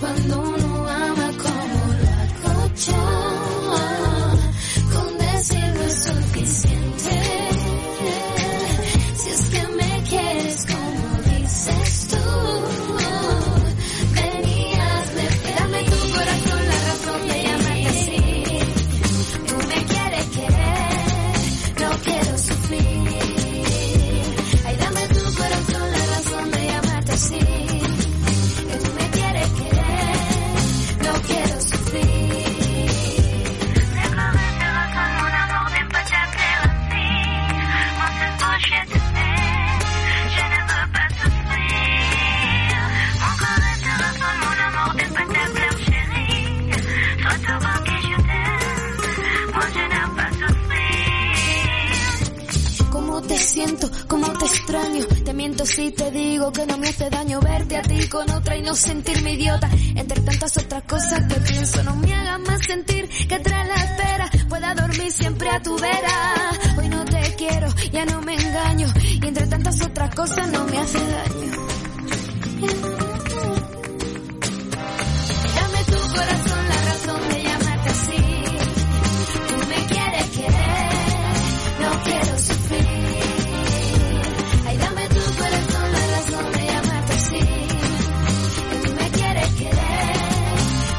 S20: cuando uno ama como lo hago extraño? Te miento si te digo que no me hace daño verte a ti con otra y no sentirme idiota. Entre tantas otras cosas que pienso, no me hagas más sentir que tras la espera pueda dormir siempre a tu vera. Hoy no te quiero, ya no me engaño. Y entre tantas otras cosas no me hace daño. Dame tu corazón, la razón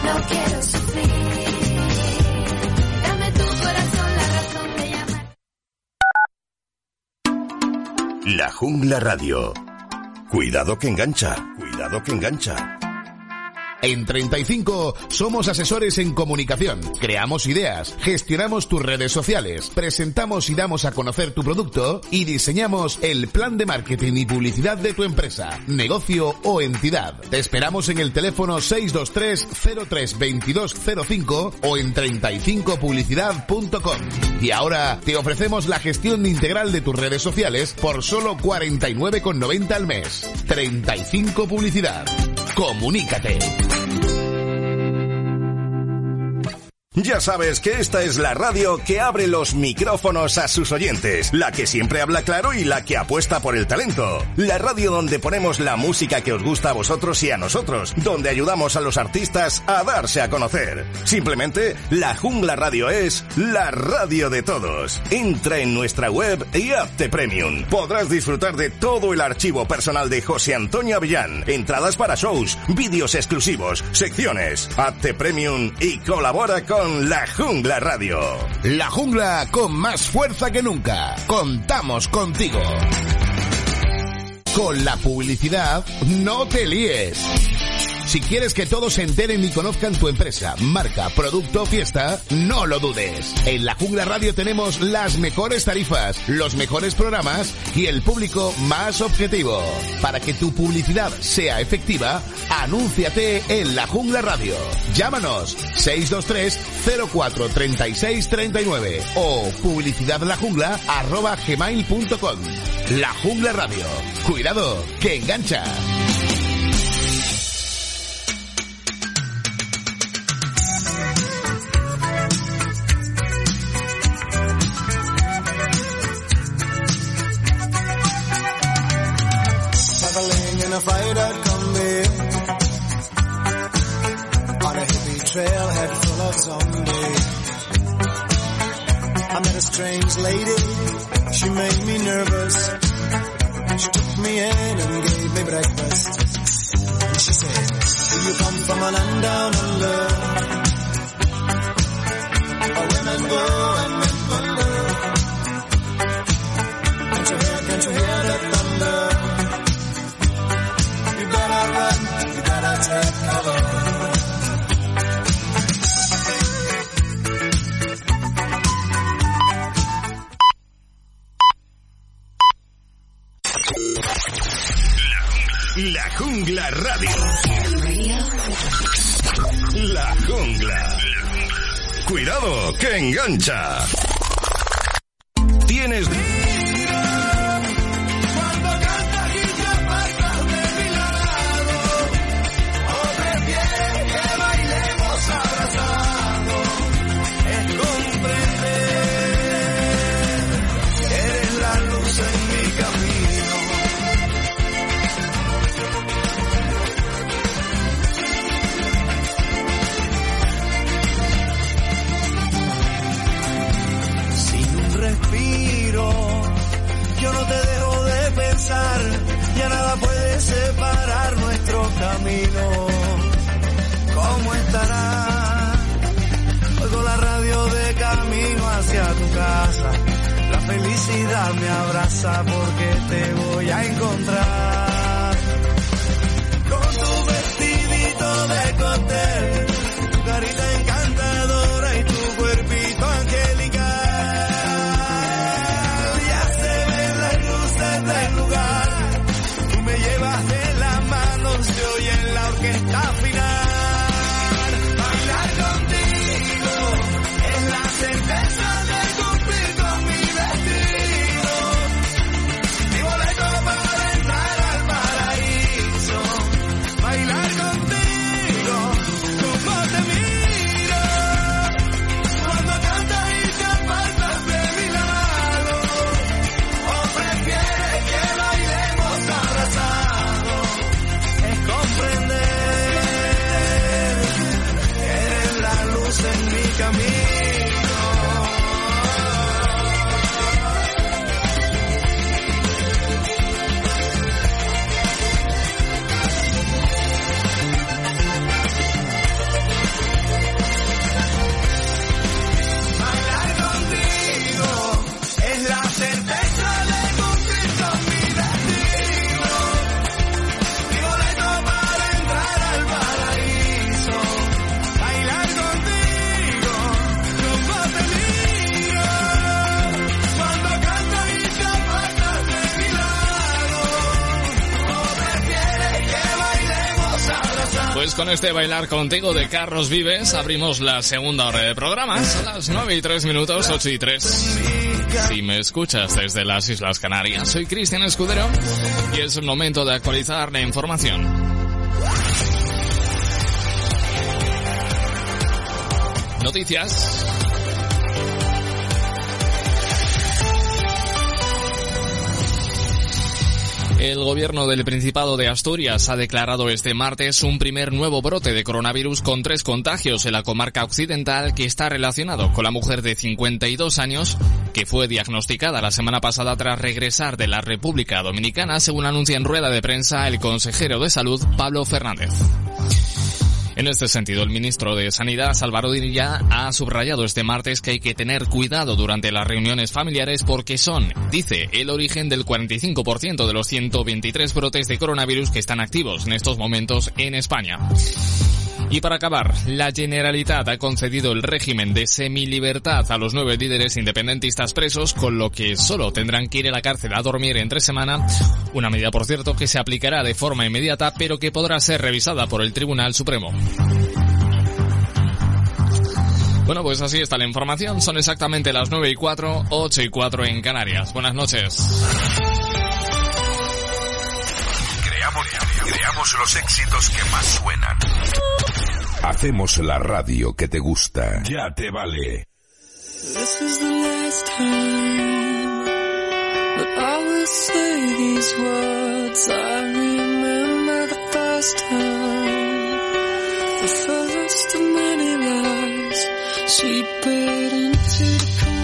S20: no quiero sufrir. Dame tu corazón, la razón de llamarte. La
S16: Jungla Radio. Cuidado que engancha, cuidado que engancha.
S15: En 35 somos asesores en comunicación. Creamos ideas, gestionamos tus redes sociales, presentamos y damos a conocer tu producto y diseñamos el plan de marketing y publicidad de tu empresa, negocio o entidad. Te esperamos en el teléfono 623 03 2205 o en 35publicidad.com. Y ahora te ofrecemos la gestión integral de tus redes sociales por solo 49,90 al mes. 35 Publicidad. Comunícate.
S16: Ya sabes que esta es la radio que abre los micrófonos a sus oyentes, la que siempre habla claro y la que apuesta por el talento. La radio donde ponemos la música que os gusta a vosotros y a nosotros, donde ayudamos a los artistas a darse a conocer. Simplemente, la Jungla Radio es la radio de todos. Entra en nuestra web y hazte premium. Podrás disfrutar de todo el archivo personal de José Antonio Avillán, entradas para shows, vídeos exclusivos, secciones. Hazte premium y colabora con la Jungla Radio.
S15: La jungla con más fuerza que nunca. Contamos contigo. Con la publicidad, no te líes. Si quieres que todos se enteren y conozcan tu empresa, marca, producto o fiesta, no lo dudes. En la Jungla Radio tenemos las mejores tarifas, los mejores programas y el público más objetivo. Para que tu publicidad sea efectiva, anúnciate en la Jungla Radio. Llámanos 623 04 36 39 o publicidadlajungla arroba gmail.com. La Jungla Radio. Cuidado, que engancha.
S6: A strange lady. She made me nervous. She took me in and gave me breakfast. And she said Do you come from a land down under? Where women go and men wonder Can't you hear, can't you hear
S7: que engancha.
S24: Con
S3: este bailar contigo de Carlos Vives abrimos la segunda hora de programa. Son las 9 y 3 minutos, 8 y 3. Si me escuchas desde las Islas Canarias, soy Cristian Escudero y es el momento de actualizar la información. Noticias. El gobierno del Principado de Asturias ha declarado este martes un primer nuevo brote de coronavirus con tres contagios en la comarca occidental que está relacionado con la mujer de 52 años que fue diagnosticada la semana pasada tras regresar de la República Dominicana, según anuncia en rueda de prensa el consejero de salud Pablo Fernández. En este sentido, el ministro de Sanidad, Salvador Dirilla, ha subrayado este martes que hay que tener cuidado durante las reuniones familiares porque son, dice, el origen del 45% de los 123 brotes de coronavirus que están activos en estos momentos en España. Y para acabar, la Generalitat ha concedido el régimen de semilibertad a los nueve líderes independentistas presos, con lo que solo tendrán que ir a la cárcel a dormir entre semana, una medida por cierto que se aplicará de forma inmediata pero que podrá ser revisada por el Tribunal Supremo. Bueno, pues así está la información. Son exactamente las 9 y 4, 8 y 4 en Canarias. Buenas noches.
S5: Creamos, creamos los éxitos que más suenan. Hacemos la radio que te gusta. Ya te vale.
S7: This is the last time that I will say these words. I remember the first time, the first of many lies she paid into the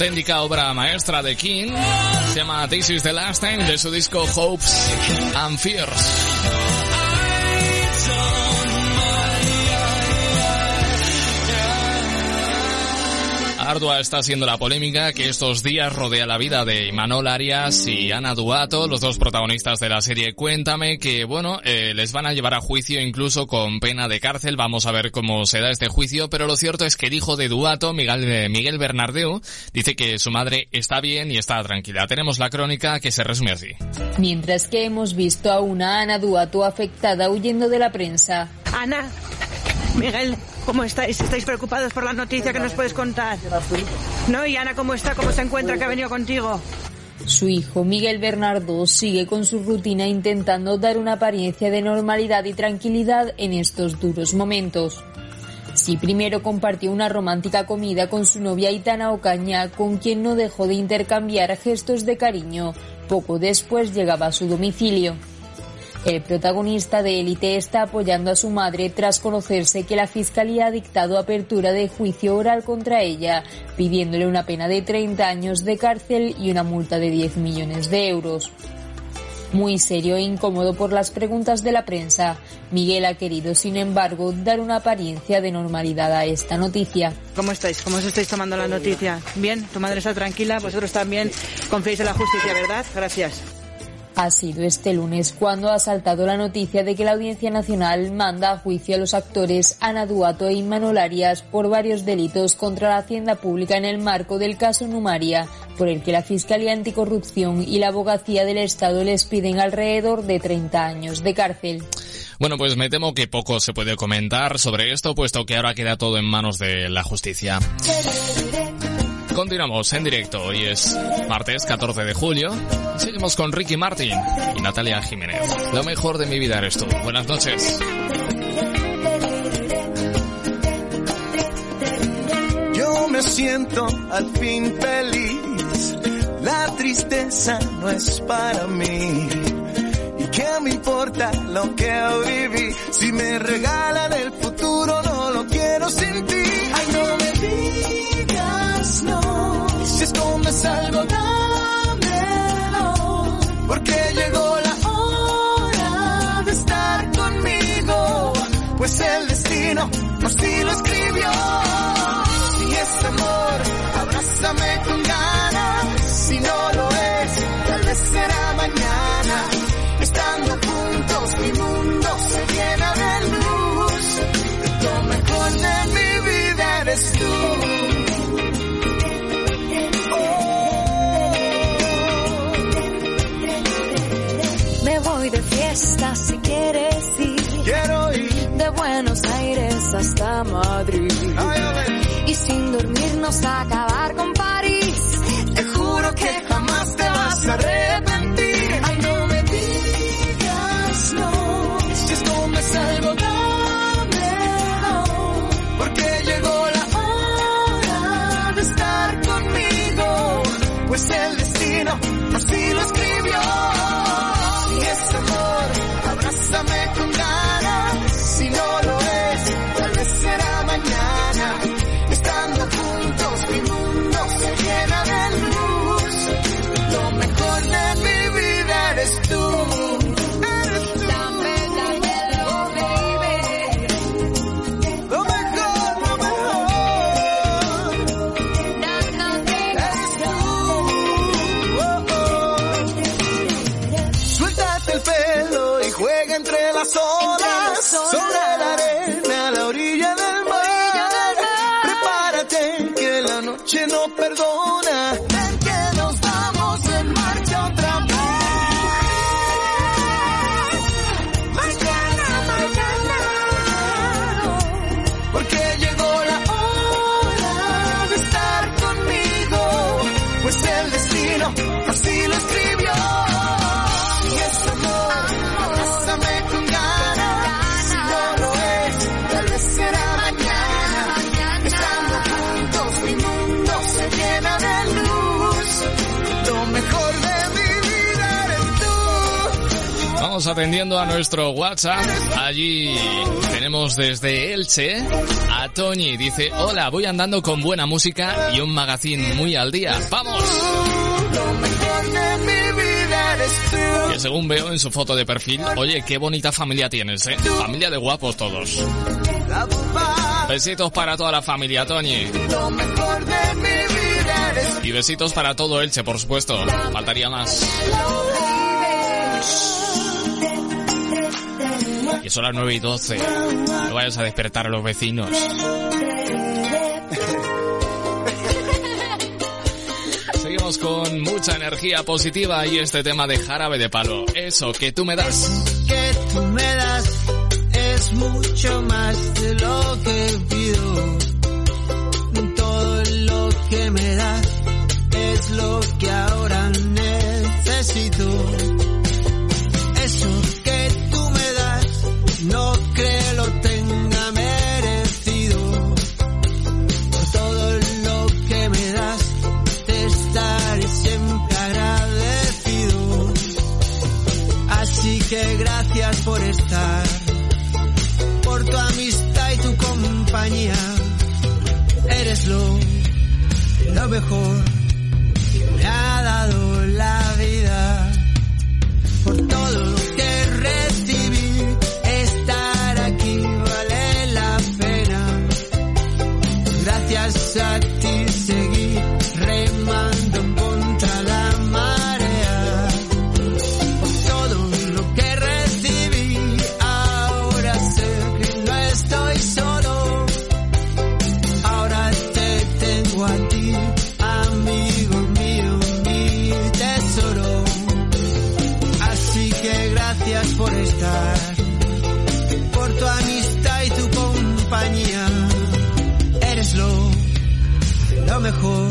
S3: auténtica obra maestra de King. Se llama This is the Last Time de su disco Hopes and Fears. Ardua está siendo la polémica que estos días rodea la vida de Imanol Arias y Ana Duato, los dos protagonistas de la serie Cuéntame, que bueno, eh, les van a llevar a juicio incluso con pena de cárcel. Vamos a ver cómo se da este juicio, pero lo cierto es que el hijo de Duato, Miguel, eh, Miguel Bernardeu, dice que su madre está bien y está tranquila. Tenemos la crónica que se resume así.
S25: Mientras que hemos visto a una Ana Duato afectada huyendo de la prensa.
S26: Ana, Miguel, ¿cómo estáis? ¿Estáis preocupados por la noticia que nos puedes contar? ¿No? ¿Y Ana cómo está? ¿Cómo se encuentra que ha venido contigo?
S25: Su hijo Miguel Bernardo sigue con su rutina intentando dar una apariencia de normalidad y tranquilidad en estos duros momentos. Si primero compartió una romántica comida con su novia Itana Ocaña, con quien no dejó de intercambiar gestos de cariño, poco después llegaba a su domicilio. El protagonista de Élite está apoyando a su madre tras conocerse que la Fiscalía ha dictado apertura de juicio oral contra ella, pidiéndole una pena de 30 años de cárcel y una multa de 10 millones de euros. Muy serio e incómodo por las preguntas de la prensa, Miguel ha querido, sin embargo, dar una apariencia de normalidad a esta noticia.
S26: ¿Cómo estáis? ¿Cómo os estáis tomando la noticia? ¿Bien? ¿Tu madre está tranquila? Vosotros también confiáis en la justicia, ¿verdad? Gracias
S25: ha sido este lunes cuando ha saltado la noticia de que la Audiencia Nacional manda a juicio a los actores Ana Duato e Imanol Arias por varios delitos contra la hacienda pública en el marco del caso Numaria, por el que la Fiscalía Anticorrupción y la Abogacía del Estado les piden alrededor de 30 años de cárcel.
S3: Bueno, pues me temo que poco se puede comentar sobre esto, puesto que ahora queda todo en manos de la justicia. Continuamos en directo. Hoy es martes 14 de julio. Seguimos con Ricky Martin y Natalia Jiménez. Lo mejor de mi vida eres tú. Buenas noches.
S1: Yo me siento al fin feliz. La tristeza no es para mí. ¿Y qué me importa lo que viví? Si me regalan el futuro, no lo quiero sin ti. No. Si escondes algo, dámelo. Porque llegó la hora de estar conmigo. Pues el destino así lo escribió. Si es amor, abrázame con ganas. Si no lo es, tal vez será mañana. Estando juntos, mi mundo se llena de luz. Lo mejor de mi vida eres tú.
S13: Voy de fiesta si quieres ir.
S1: Quiero ir.
S13: De Buenos Aires hasta Madrid. Y sin dormirnos a acabar con París.
S1: Te juro que jamás te vas a arrepentir. Ay, no me digas no. Si escondes algo, dámelo. Porque llegó la hora de estar conmigo. Pues el destino así lo escribió. Vamos
S3: atendiendo a nuestro WhatsApp. Allí tenemos desde Elche a Toñi. Dice, hola, voy andando con buena música y un magazine muy al día. ¡Vamos! Que según veo en su foto de perfil, oye, qué bonita familia tienes, ¿eh? Familia de guapos todos. Besitos para toda la familia, Toñi. Y besitos para todo Elche, por supuesto. Faltaría más. Y son las 9 y 12. No vayas a despertar a los vecinos. Seguimos con mucha energía positiva y este tema de jarabe de palo. Eso que tú me das.
S1: que tú me das es mucho más de lo que pido. Todo lo que me das es lo que ahora necesito. Eres lo, lo mejor lo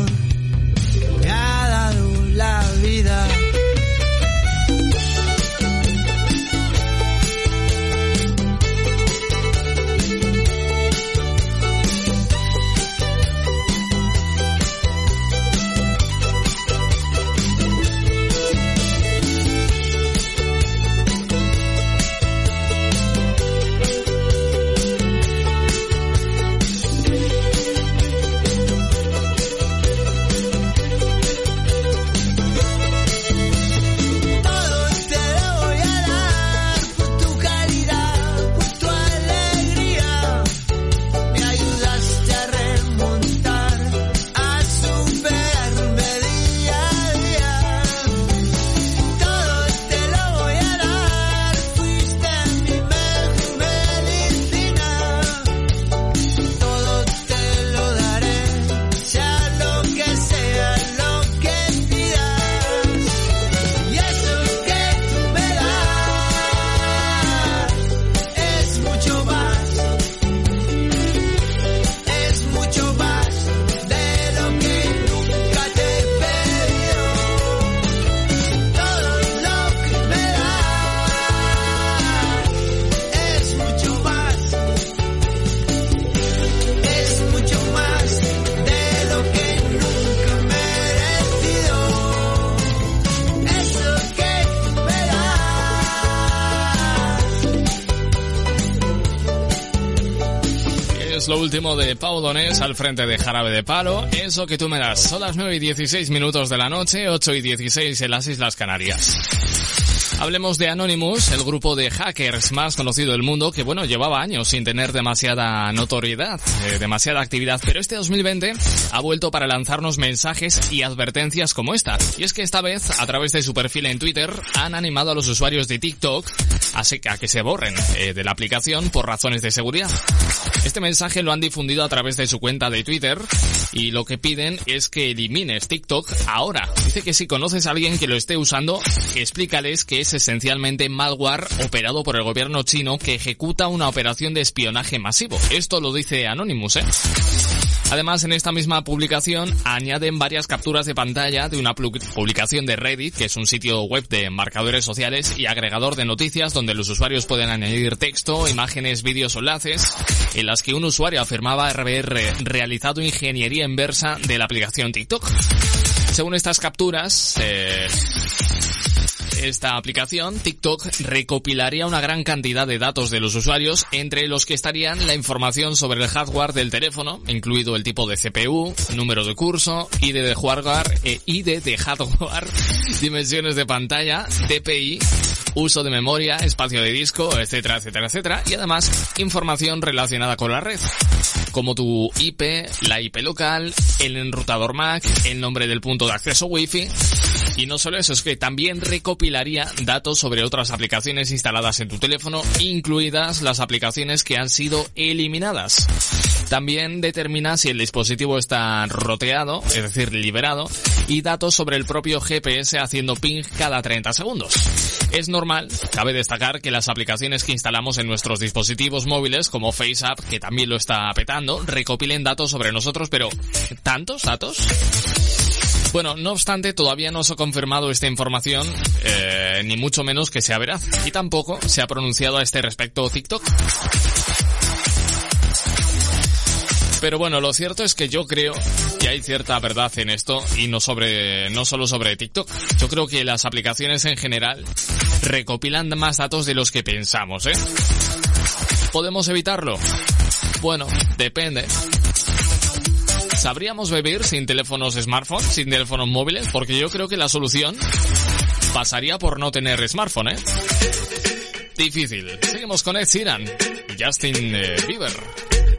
S3: último de Pau Donés al frente de Jarabe de Palo. Eso que tú me das. Son las 9 y 16 minutos de la noche, 8 y 16 en las Islas Canarias. Hablemos de Anonymous, el grupo de hackers más conocido del mundo que, bueno, llevaba años sin tener demasiada notoriedad, eh, demasiada actividad, pero este 2020 ha vuelto para lanzarnos mensajes y advertencias como esta. Y es que esta vez, a través de su perfil en Twitter, han animado a los usuarios de TikTok a, que se borren eh, de la aplicación por razones de seguridad. Este mensaje lo han difundido a través de su cuenta de Twitter y lo que piden es que elimines TikTok ahora. Dice que si conoces a alguien que lo esté usando, explícales que es esencialmente malware operado por el gobierno chino que ejecuta una operación de espionaje masivo. Esto lo dice Anonymous, ¿eh? Además, en esta misma publicación añaden varias capturas de pantalla de una publicación de Reddit, que es un sitio web de marcadores sociales y agregador de noticias donde los usuarios pueden añadir texto, imágenes, vídeos o enlaces, en las que un usuario afirmaba haber realizado ingeniería inversa de la aplicación TikTok. Según estas capturas, eh, esta aplicación, TikTok recopilaría una gran cantidad de datos de los usuarios, entre los que estarían la información sobre el hardware del teléfono, incluido el tipo de CPU, número de curso, ID de hardware, eh, ID de hardware, dimensiones de pantalla, DPI, uso de memoria, espacio de disco, etcétera, etcétera, etcétera, y además información relacionada con la red, como tu IP, la IP local, el enrutador MAC, el nombre del punto de acceso Wi-Fi, y no solo eso, es que también recopilaría datos sobre otras aplicaciones instaladas en tu teléfono, incluidas las aplicaciones que han sido eliminadas. También determina si el dispositivo está roteado, es decir, liberado, y datos sobre el propio GPS haciendo ping cada 30 segundos. Es cabe destacar que las aplicaciones que instalamos en nuestros dispositivos móviles, como FaceApp, que también lo está petando, recopilen datos sobre nosotros, pero ¿tantos datos? Bueno, no obstante, todavía no se ha confirmado esta información, eh, ni mucho menos que sea veraz, y tampoco se ha pronunciado a este respecto TikTok. Pero bueno, lo cierto es que yo creo que hay cierta verdad en esto y no sobre, no solo sobre TikTok. Yo creo que las aplicaciones en general recopilan más datos de los que pensamos, ¿eh? ¿Podemos evitarlo? Bueno, depende. ¿Sabríamos vivir sin teléfonos smartphones, sin teléfonos móviles? Porque yo creo que la solución pasaría por no tener smartphone, ¿eh? Difícil. Seguimos con Ed Sheeran Justin eh, Bieber.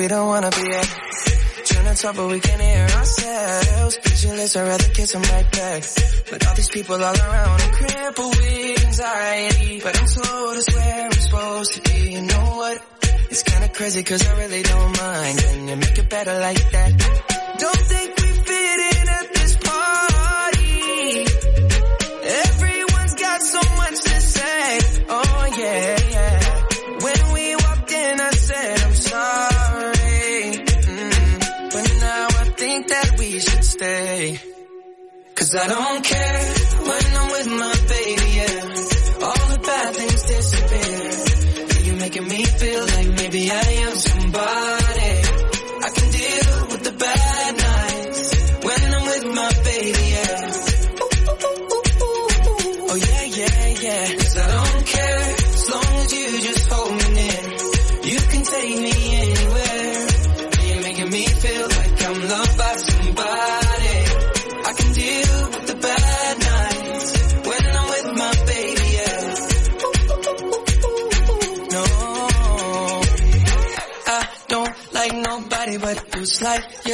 S7: we don't wanna be at. Trying to talk but we can't hear ourselves. Pictureless, I'd rather kiss them right back. But all these people all around, I'm crippled with anxiety. But I'm told it's where I'm supposed to be. You know what? It's kinda crazy cause I really don't mind. Can you make it better like that? Cause I don't care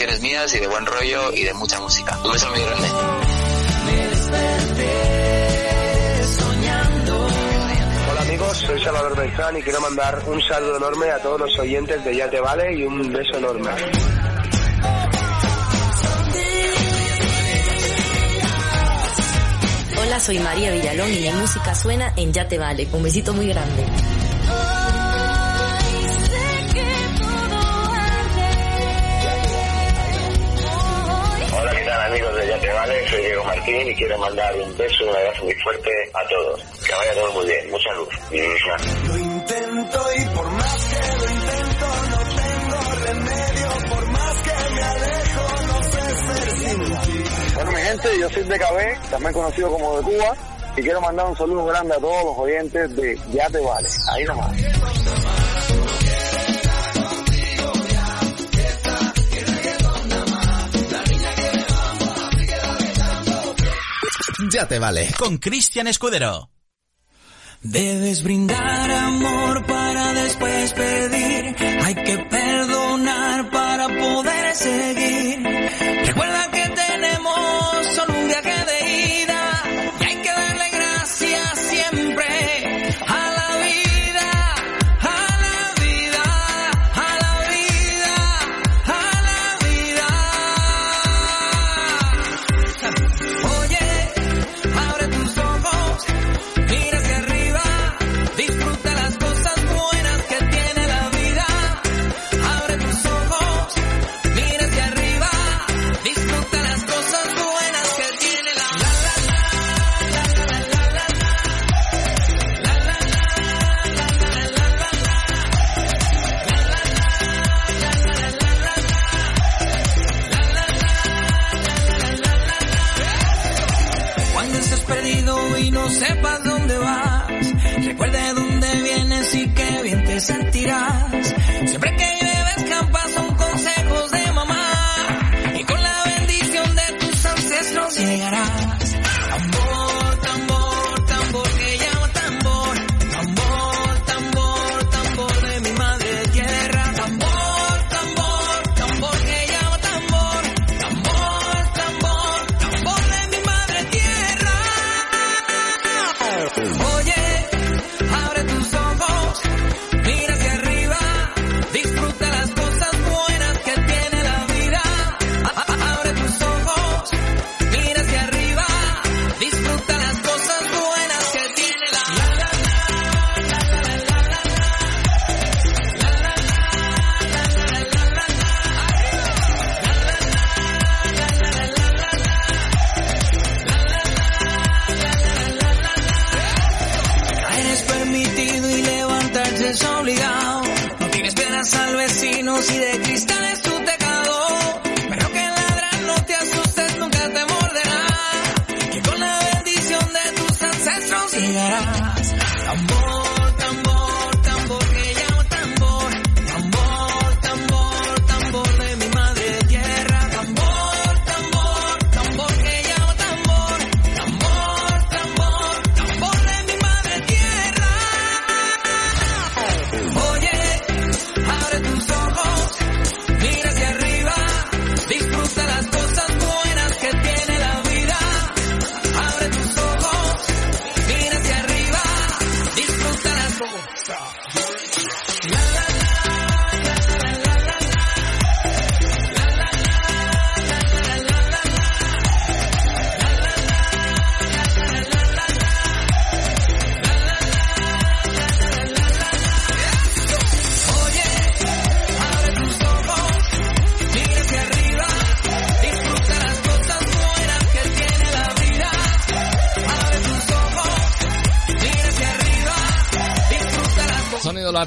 S27: canciones mías y de buen rollo y de mucha música. Un beso muy grande.
S28: Hola amigos, soy Salvador Beltrán y quiero mandar un saludo enorme a todos los oyentes de Ya Te Vale y un beso enorme.
S29: Hola, soy María Villalón y mi música suena en Ya Te Vale. Un besito muy grande.
S10: Quiero mandar un beso y un abrazo muy fuerte a todos. Que vaya todo muy bien, mucha luz.
S6: Lo intento y por más que lo intento no tengo remedio, por más que me alejo no sé ser sin ti.
S28: Bueno mi gente, yo soy de Cabé, también conocido como de Cuba, Y quiero mandar un saludo grande a todos los oyentes de Ya Te Vale. Ahí nomás.
S15: Ya te vale.
S30: Con Cristian Escudero.
S31: Debes brindar amor para después pedir.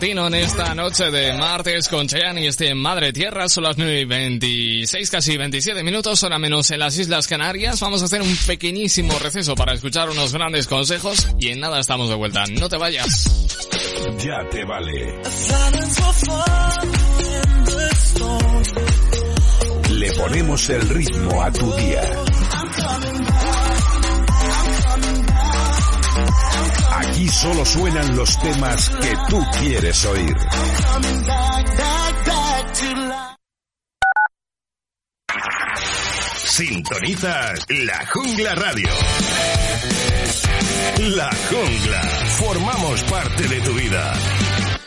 S3: Latino en esta noche de martes con Cheyenne y este Madre Tierra. Son las 9 y 26, casi 27 minutos, hora menos en las Islas Canarias. Vamos a hacer un pequeñísimo receso para escuchar unos grandes consejos y en nada estamos de vuelta. No te vayas.
S5: Ya te vale. Le ponemos el ritmo a tu día. Aquí solo suenan los temas que tú quieres oír. Sintonizas La Jungla Radio. La Jungla. Formamos parte de tu vida.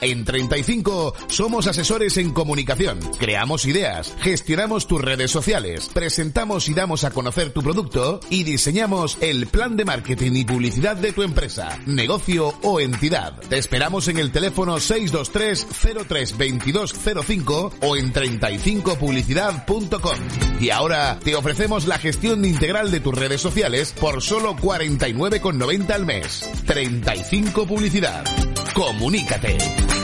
S15: En 35 somos asesores en comunicación. Creamos ideas, gestionamos tus redes sociales, presentamos y damos a conocer tu producto y diseñamos el plan de marketing y publicidad de tu empresa, negocio o entidad. Te esperamos en el teléfono 623 03 2205 o en 35publicidad.com. Y ahora te ofrecemos la gestión integral de tus redes sociales por solo 49,90 al mes. 35 Publicidad. Comunícate.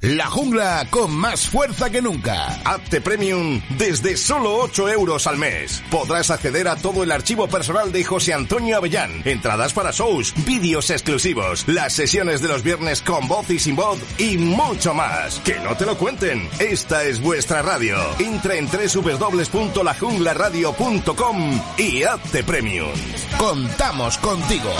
S15: La jungla con más fuerza que nunca.
S16: Apte Premium desde solo 8 euros al mes. Podrás acceder a todo el archivo personal de José Antonio Avellán. Entradas para shows, vídeos exclusivos, las sesiones de los viernes con voz y sin voz y mucho más. Que no te lo cuenten. Esta es vuestra radio. Entra en www.lajunglaradio.com y Apte Premium.
S15: Contamos contigo.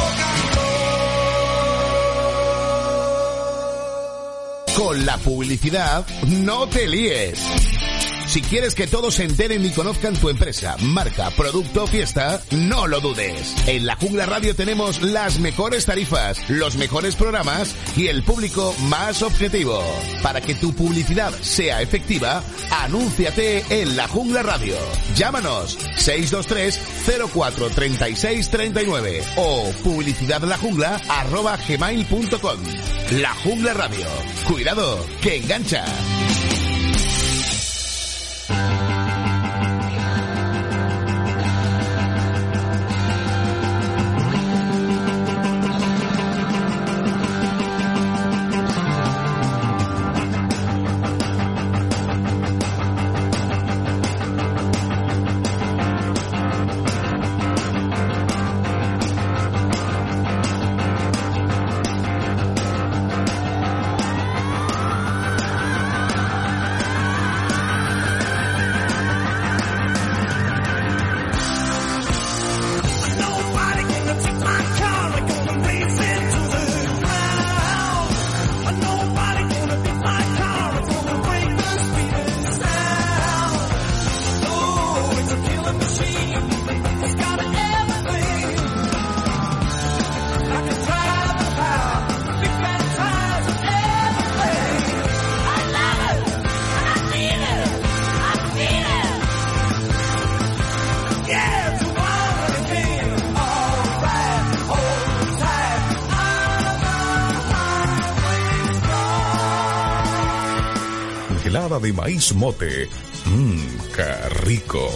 S15: Con la publicidad, no te líes. Si quieres que todos se enteren y conozcan tu empresa, marca, producto o fiesta, no lo dudes. En la Jungla Radio tenemos las mejores tarifas, los mejores programas y el público más objetivo. Para que tu publicidad sea efectiva, anúnciate en la Jungla Radio. Llámanos 623 04 36 39 o publicidadlajungla.com. La Jungla Radio. Cuidado, que engancha.
S20: tostada de maíz mote. Mmm, qué rico.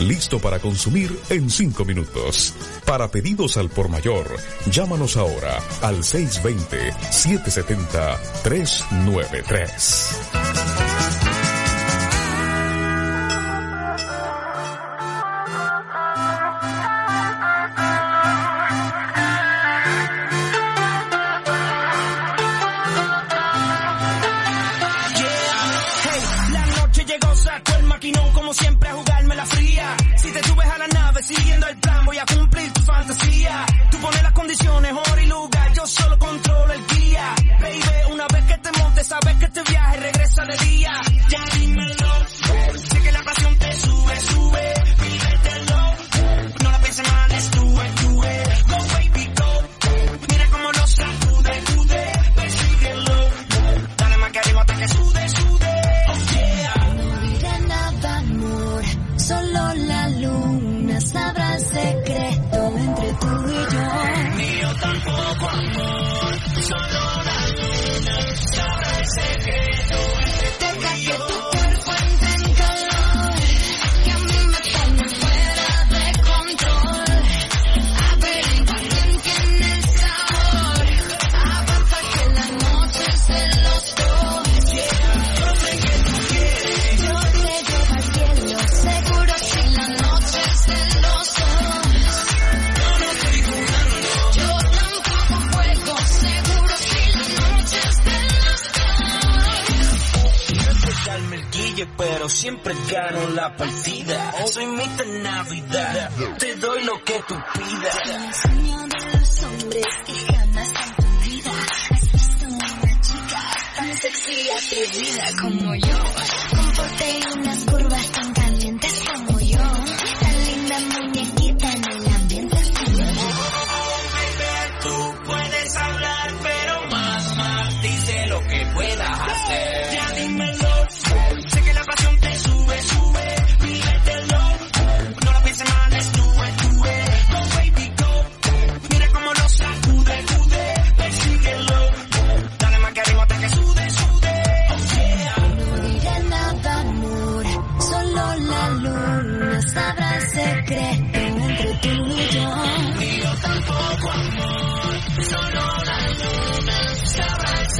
S20: Listo para consumir en 5 minutos. Para pedidos al por mayor, llámanos ahora al 620-770-393.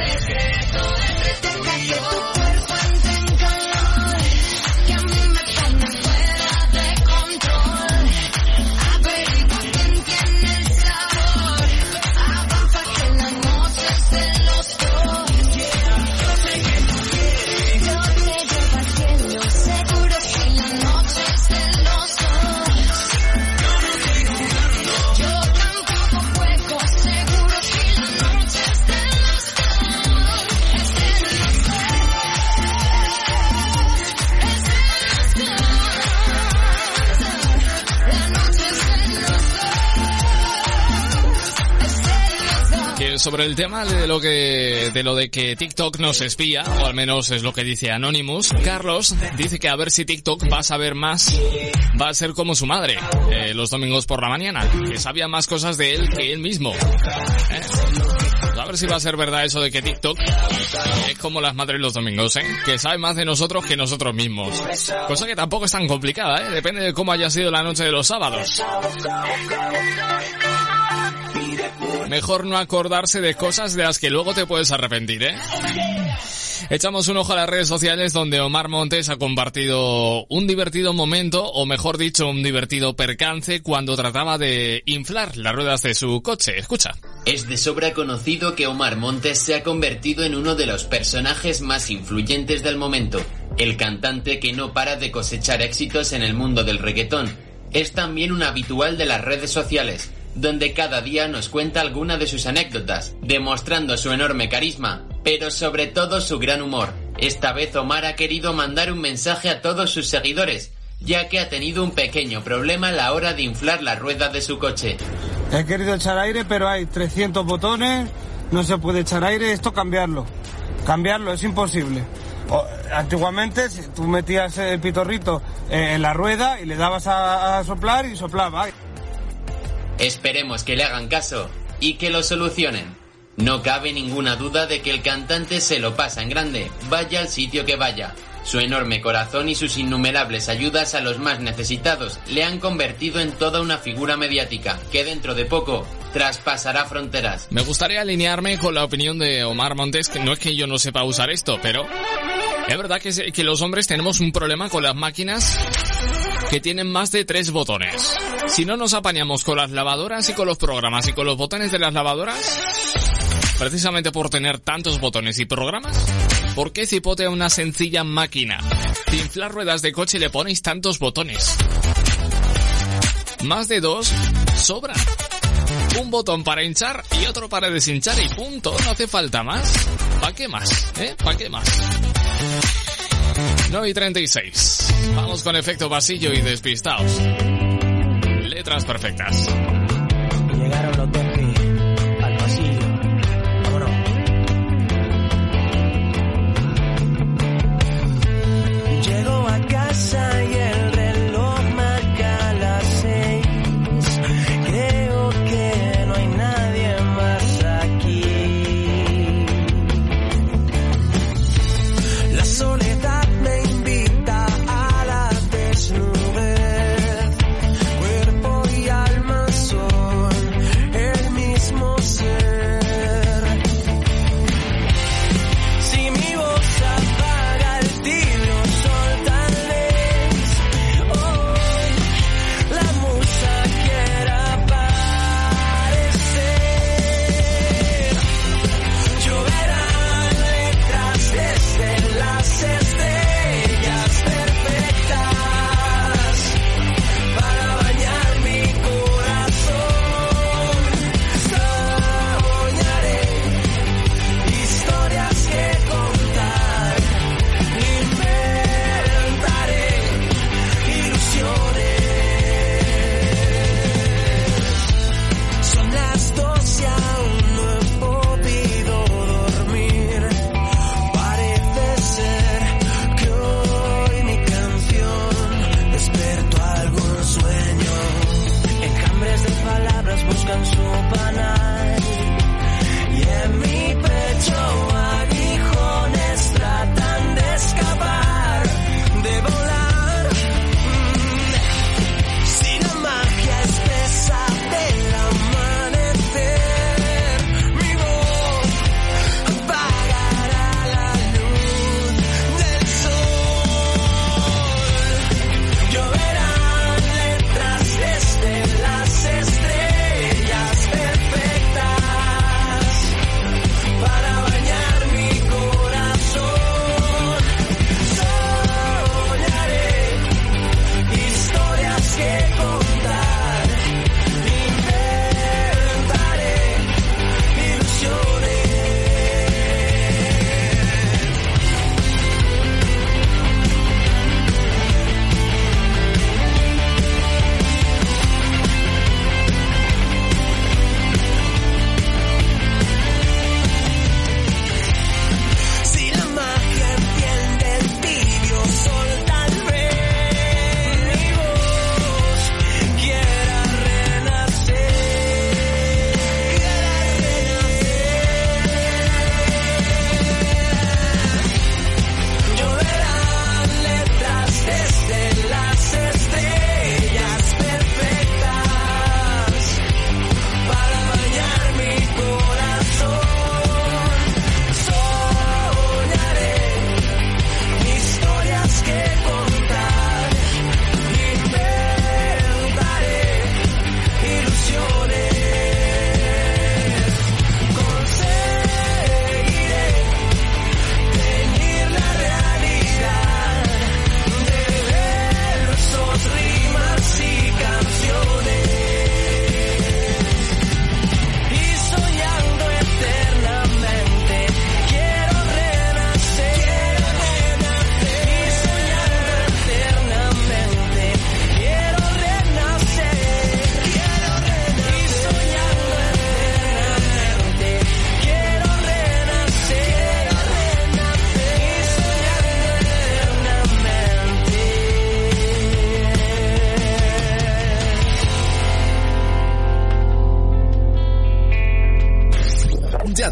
S32: secreto entre tú y yo.
S3: Sobre el tema de lo que de lo de que TikTok nos espía, o al menos es lo que dice Anonymous, Carlos dice que a ver si TikTok va a saber más, va a ser como su madre eh, los domingos por la mañana, que sabía más cosas de él que él mismo. ¿eh? A ver si va a ser verdad eso de que TikTok es como las madres los domingos, ¿eh? Que sabe más de nosotros que nosotros mismos. Cosa que tampoco es tan complicada, ¿eh? Depende de cómo haya sido la noche de los sábados. Mejor no acordarse de cosas de las que luego te puedes arrepentir, ¿eh? Echamos un ojo a las redes sociales donde Omar Montes ha compartido un divertido momento, o mejor dicho, un divertido percance cuando trataba de inflar las ruedas de su coche. Escucha.
S33: Es de sobra conocido que Omar Montes se ha convertido en uno de los personajes más influyentes del momento. El cantante que no para de cosechar éxitos en el mundo del reggaetón. Es también un habitual de las redes sociales, donde cada día nos cuenta alguna de sus anécdotas, demostrando su enorme carisma, pero sobre todo su gran humor. Esta vez Omar ha querido mandar un mensaje a todos sus seguidores, ya que ha tenido un pequeño problema a la hora de inflar la rueda de su coche.
S34: He querido echar aire, pero hay 300 botones, no se puede echar aire, esto cambiarlo. Cambiarlo es imposible. O, antiguamente tú metías el pitorrito eh, en la rueda y le dabas a, a soplar y soplaba.
S33: Esperemos que le hagan caso y que lo solucionen. No cabe ninguna duda de que el cantante se lo pasa en grande, vaya al sitio que vaya. Su enorme corazón y sus innumerables ayudas a los más necesitados le han convertido en toda una figura mediática que dentro de poco traspasará fronteras.
S3: Me gustaría alinearme con la opinión de Omar Montes, que no es que yo no sepa usar esto, pero es verdad que, que los hombres tenemos un problema con las máquinas que tienen más de tres botones. Si no nos apañamos con las lavadoras y con los programas y con los botones de las lavadoras, precisamente por tener tantos botones y programas, ¿por qué cipote a una sencilla máquina? De inflar ruedas de coche le ponéis tantos botones. Más de dos sobra. Un botón para hinchar y otro para deshinchar y punto. No hace falta más. ¿Para qué más? ¿Eh? ¿Para qué más? 9 y 36. Vamos con efecto pasillo y despistaos. Letras perfectas.
S35: Llegaron los Tempi al pasillo. Vámonos. Llego a casa y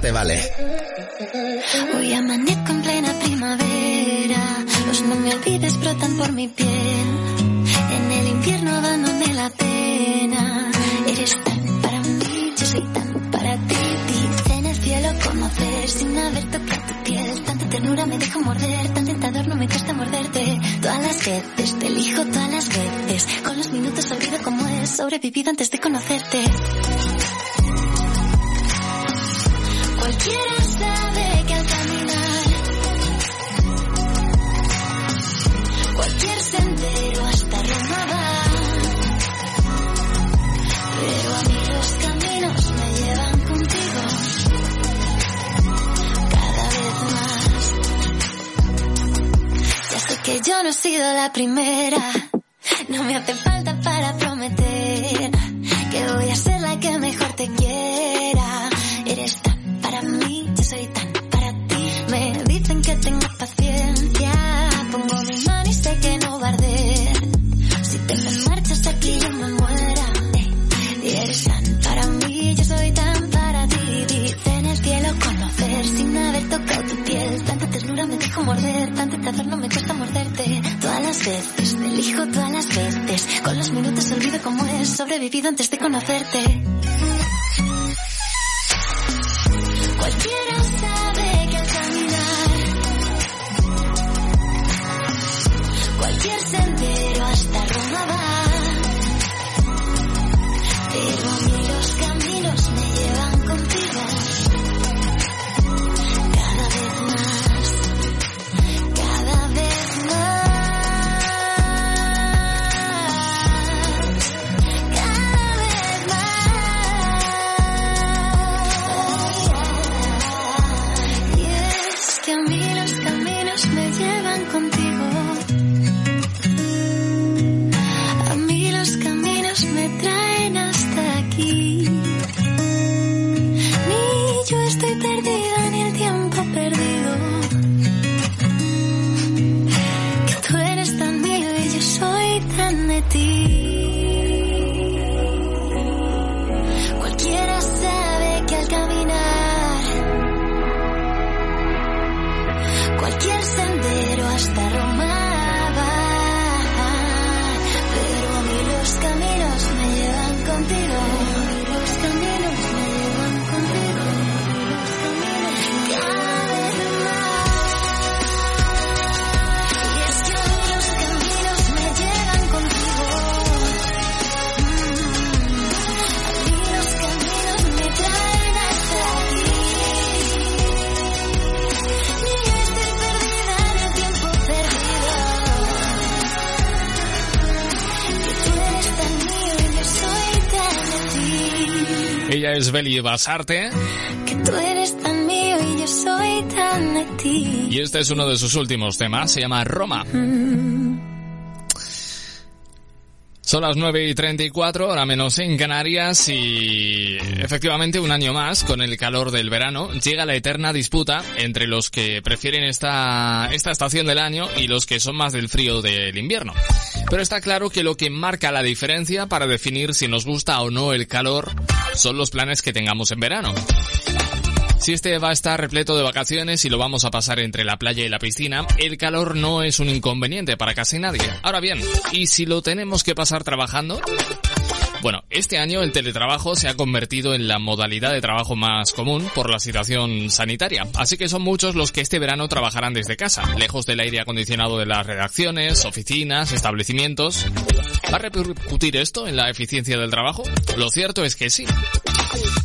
S36: te vale.
S20: Primera,
S3: Beli Basarte
S20: Que tú eres tan mío y yo soy tan de ti.
S3: y este es uno de sus últimos temas, se llama Roma. Son las 9 y 34, ahora menos en Canarias y efectivamente un año más con el calor del verano llega la eterna disputa entre los que prefieren esta, esta estación del año y los que son más del frío del invierno. Pero está claro que lo que marca la diferencia para definir si nos gusta o no el calor son los planes que tengamos en verano. Si este va a estar repleto de vacaciones y lo vamos a pasar entre la playa y la piscina, el calor no es un inconveniente para casi nadie. Ahora bien, ¿y si lo tenemos que pasar trabajando? Bueno, este año el teletrabajo se ha convertido en la modalidad de trabajo más común por la situación sanitaria, así que son muchos los que este verano trabajarán desde casa, lejos del aire acondicionado de las redacciones, oficinas, establecimientos. ¿Va a repercutir esto en la eficiencia del trabajo? Lo cierto es que sí.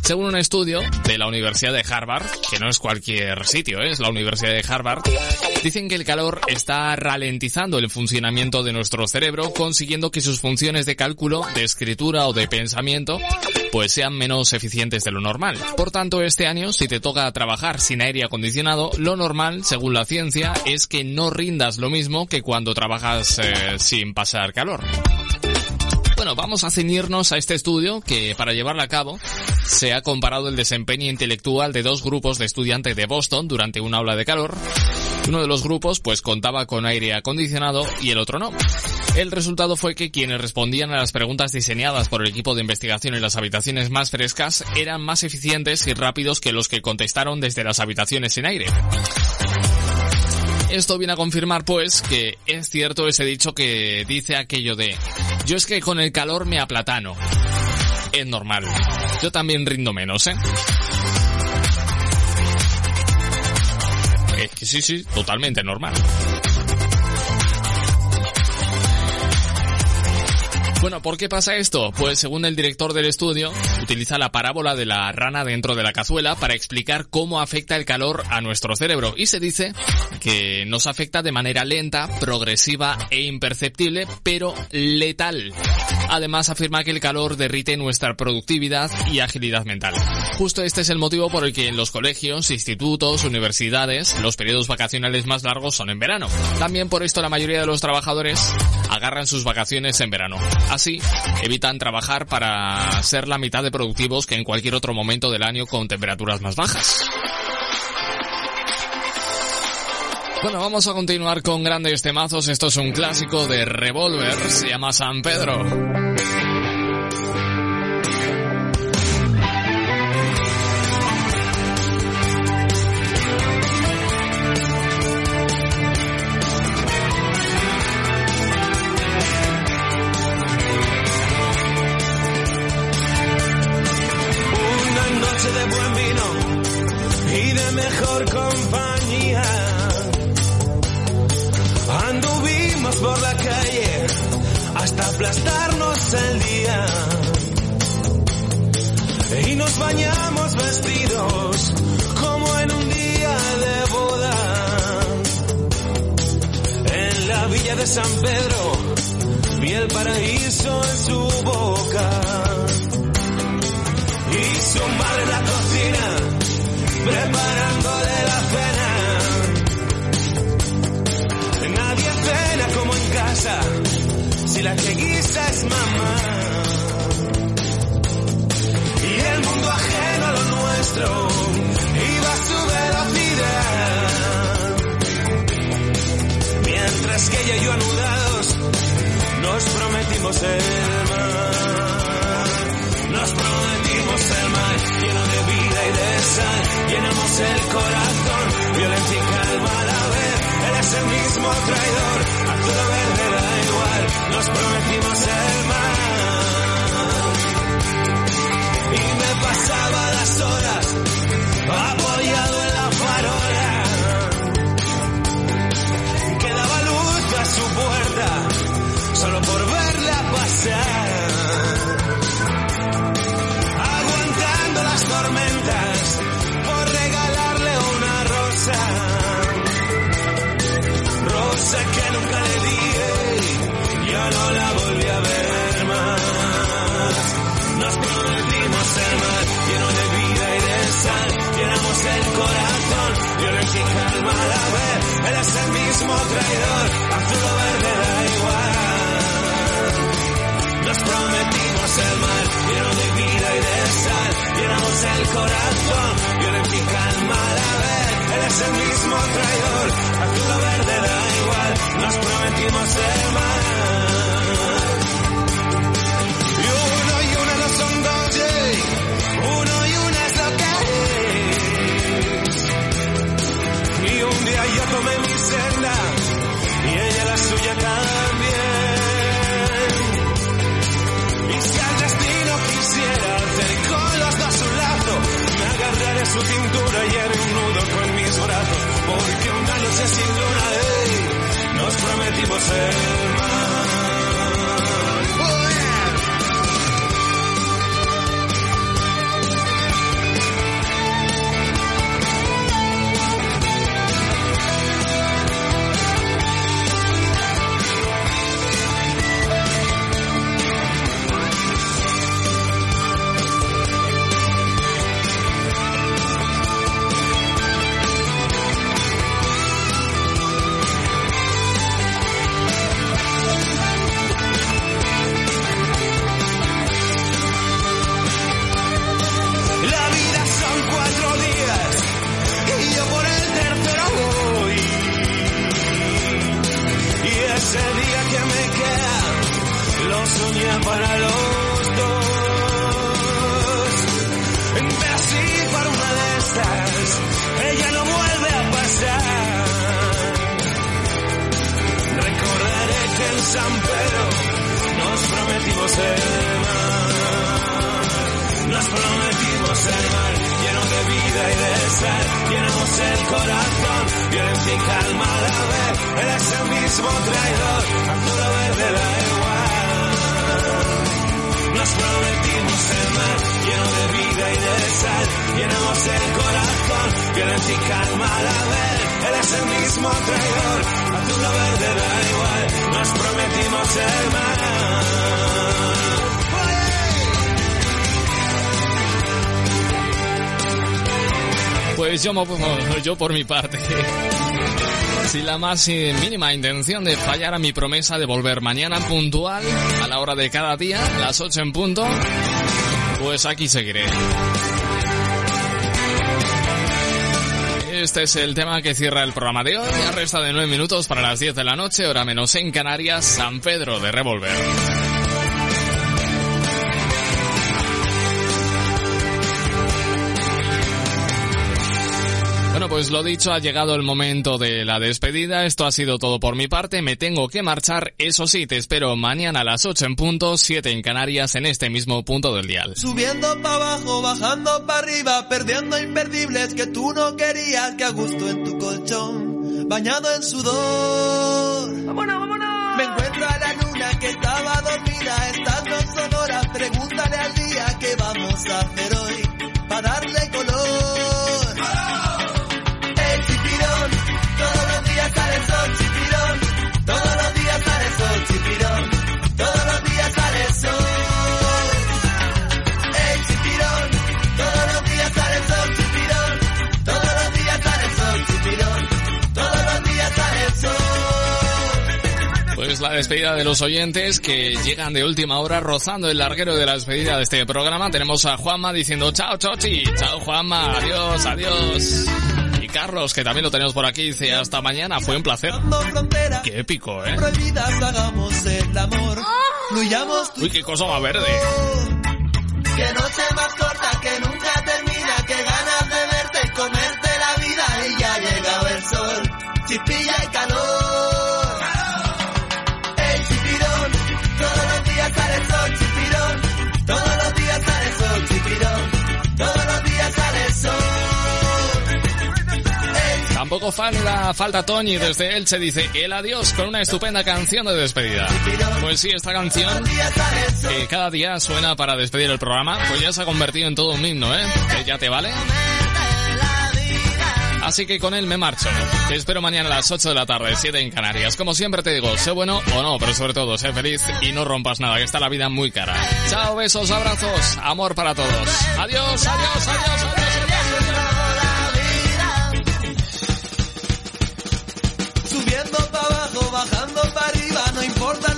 S3: Según un estudio de la Universidad de Harvard, que no es cualquier sitio, ¿eh? es la Universidad de Harvard, dicen que el calor está ralentizando el funcionamiento de nuestro cerebro, consiguiendo que sus funciones de cálculo, de escritura o de pensamiento pues sean menos eficientes de lo normal. Por tanto, este año, si te toca trabajar sin aire acondicionado, lo normal, según la ciencia, es que no rindas lo mismo que cuando trabajas eh, sin pasar calor. Bueno, vamos a ceñirnos a este estudio que para llevarlo a cabo se ha comparado el desempeño intelectual de dos grupos de estudiantes de Boston durante una aula de calor. Uno de los grupos pues contaba con aire acondicionado y el otro no. El resultado fue que quienes respondían a las preguntas diseñadas por el equipo de investigación en las habitaciones más frescas eran más eficientes y rápidos que los que contestaron desde las habitaciones sin aire. Esto viene a confirmar pues que es cierto ese dicho que dice aquello de yo es que con el calor me aplatano. Es normal. Yo también rindo menos, ¿eh? Es que sí, sí, totalmente normal. Bueno, ¿por qué pasa esto? Pues según el director del estudio, utiliza la parábola de la rana dentro de la cazuela para explicar cómo afecta el calor a nuestro cerebro. Y se dice que nos afecta de manera lenta, progresiva e imperceptible, pero letal. Además afirma que el calor derrite nuestra productividad y agilidad mental. Justo este es el motivo por el que en los colegios, institutos, universidades, los periodos vacacionales más largos son en verano. También por esto la mayoría de los trabajadores agarran sus vacaciones en verano. Así, evitan trabajar para ser la mitad de productivos que en cualquier otro momento del año con temperaturas más bajas. Bueno, vamos a continuar con grandes temazos. Esto es un clásico de Revolver, se llama San Pedro.
S7: Compañía. Anduvimos por la calle hasta aplastarnos el día. Y nos bañamos vestidos como en un día de boda. En la villa de San Pedro vi el paraíso en su boca y su madre en la cocina preparándole la cena. Nadie cena como en casa si la que guisa es mamá. Y el mundo ajeno a lo nuestro iba a su velocidad. Mientras que ella y yo anudados nos prometimos el mar. Llenamos el corazón, violencia y calma a la vez. Él es el mismo traidor, azul o verde da igual. Nos prometimos el mar. Y me pasaba las horas es el mismo traidor, azul o verde da igual. Nos prometimos el mar lleno de vida y de sal. Llenamos el corazón, violencia y calma a vez. Él es el mismo traidor, azul o verde da igual. Nos prometimos el mar. Y uno y una no son dos, uno y una es lo que es. Y un día yo tomé y ella la suya también. Y si al destino quisiera hacer con los dos un lazo, me agarraré su cintura y haré un nudo con mis brazos. Porque una noche sin luna, ey, nos prometimos el y de sal. Llenamos el corazón, violencia y calma a la vez. Él es el mismo traidor, azul o verde da igual. Nos prometimos el mar.
S3: Pues yo, yo por mi parte, sin la más eh, mínima intención de fallar a mi promesa de volver mañana puntual a la hora de cada día, las 8 en punto, pues aquí seguiré. Este es el tema que cierra el programa de hoy. Resta de 9 minutos para las 10 de la noche, hora menos en Canarias, San Pedro de Revolver. Pues lo dicho, ha llegado el momento de la despedida. Esto ha sido todo por mi parte. Me tengo que marchar. Eso sí, te espero mañana a las 8 en punto, 7 en Canarias, en este mismo punto del dial.
S37: Subiendo para abajo, bajando para arriba, perdiendo imperdibles que tú no querías, que a gusto en tu colchón, bañado en sudor. ¡Vámonos, vámonos! Me encuentro a la luna que estaba dormida, estando en Sonora, pregúntale al día qué vamos a hacer hoy, para darle color.
S3: La despedida de los oyentes que llegan de última hora rozando el larguero de la despedida de este programa. Tenemos a Juanma diciendo chao Chochi, chao Juanma, adiós, adiós. Y Carlos, que también lo tenemos por aquí, dice hasta mañana, fue un placer. Qué épico, ¿eh? Uy, qué cosa más verde.
S37: Que noche más corta que nunca termina, que ganas de verte y comerte la vida y ya ha llegado el sol,
S3: Tampoco falta, falta Toñi desde Elche, dice el adiós con una estupenda canción de despedida. Pues sí, esta canción que cada día suena para despedir el programa, pues ya se ha convertido en todo un himno, ¿eh? Que ya te vale. Así que con él me marcho. Te espero mañana a las 8 de la tarde, 7 en Canarias. Como siempre te digo, sé bueno o no, pero sobre todo sé feliz y no rompas nada, que está la vida muy cara. Chao, besos, abrazos, amor para todos. Adiós. adiós. no importa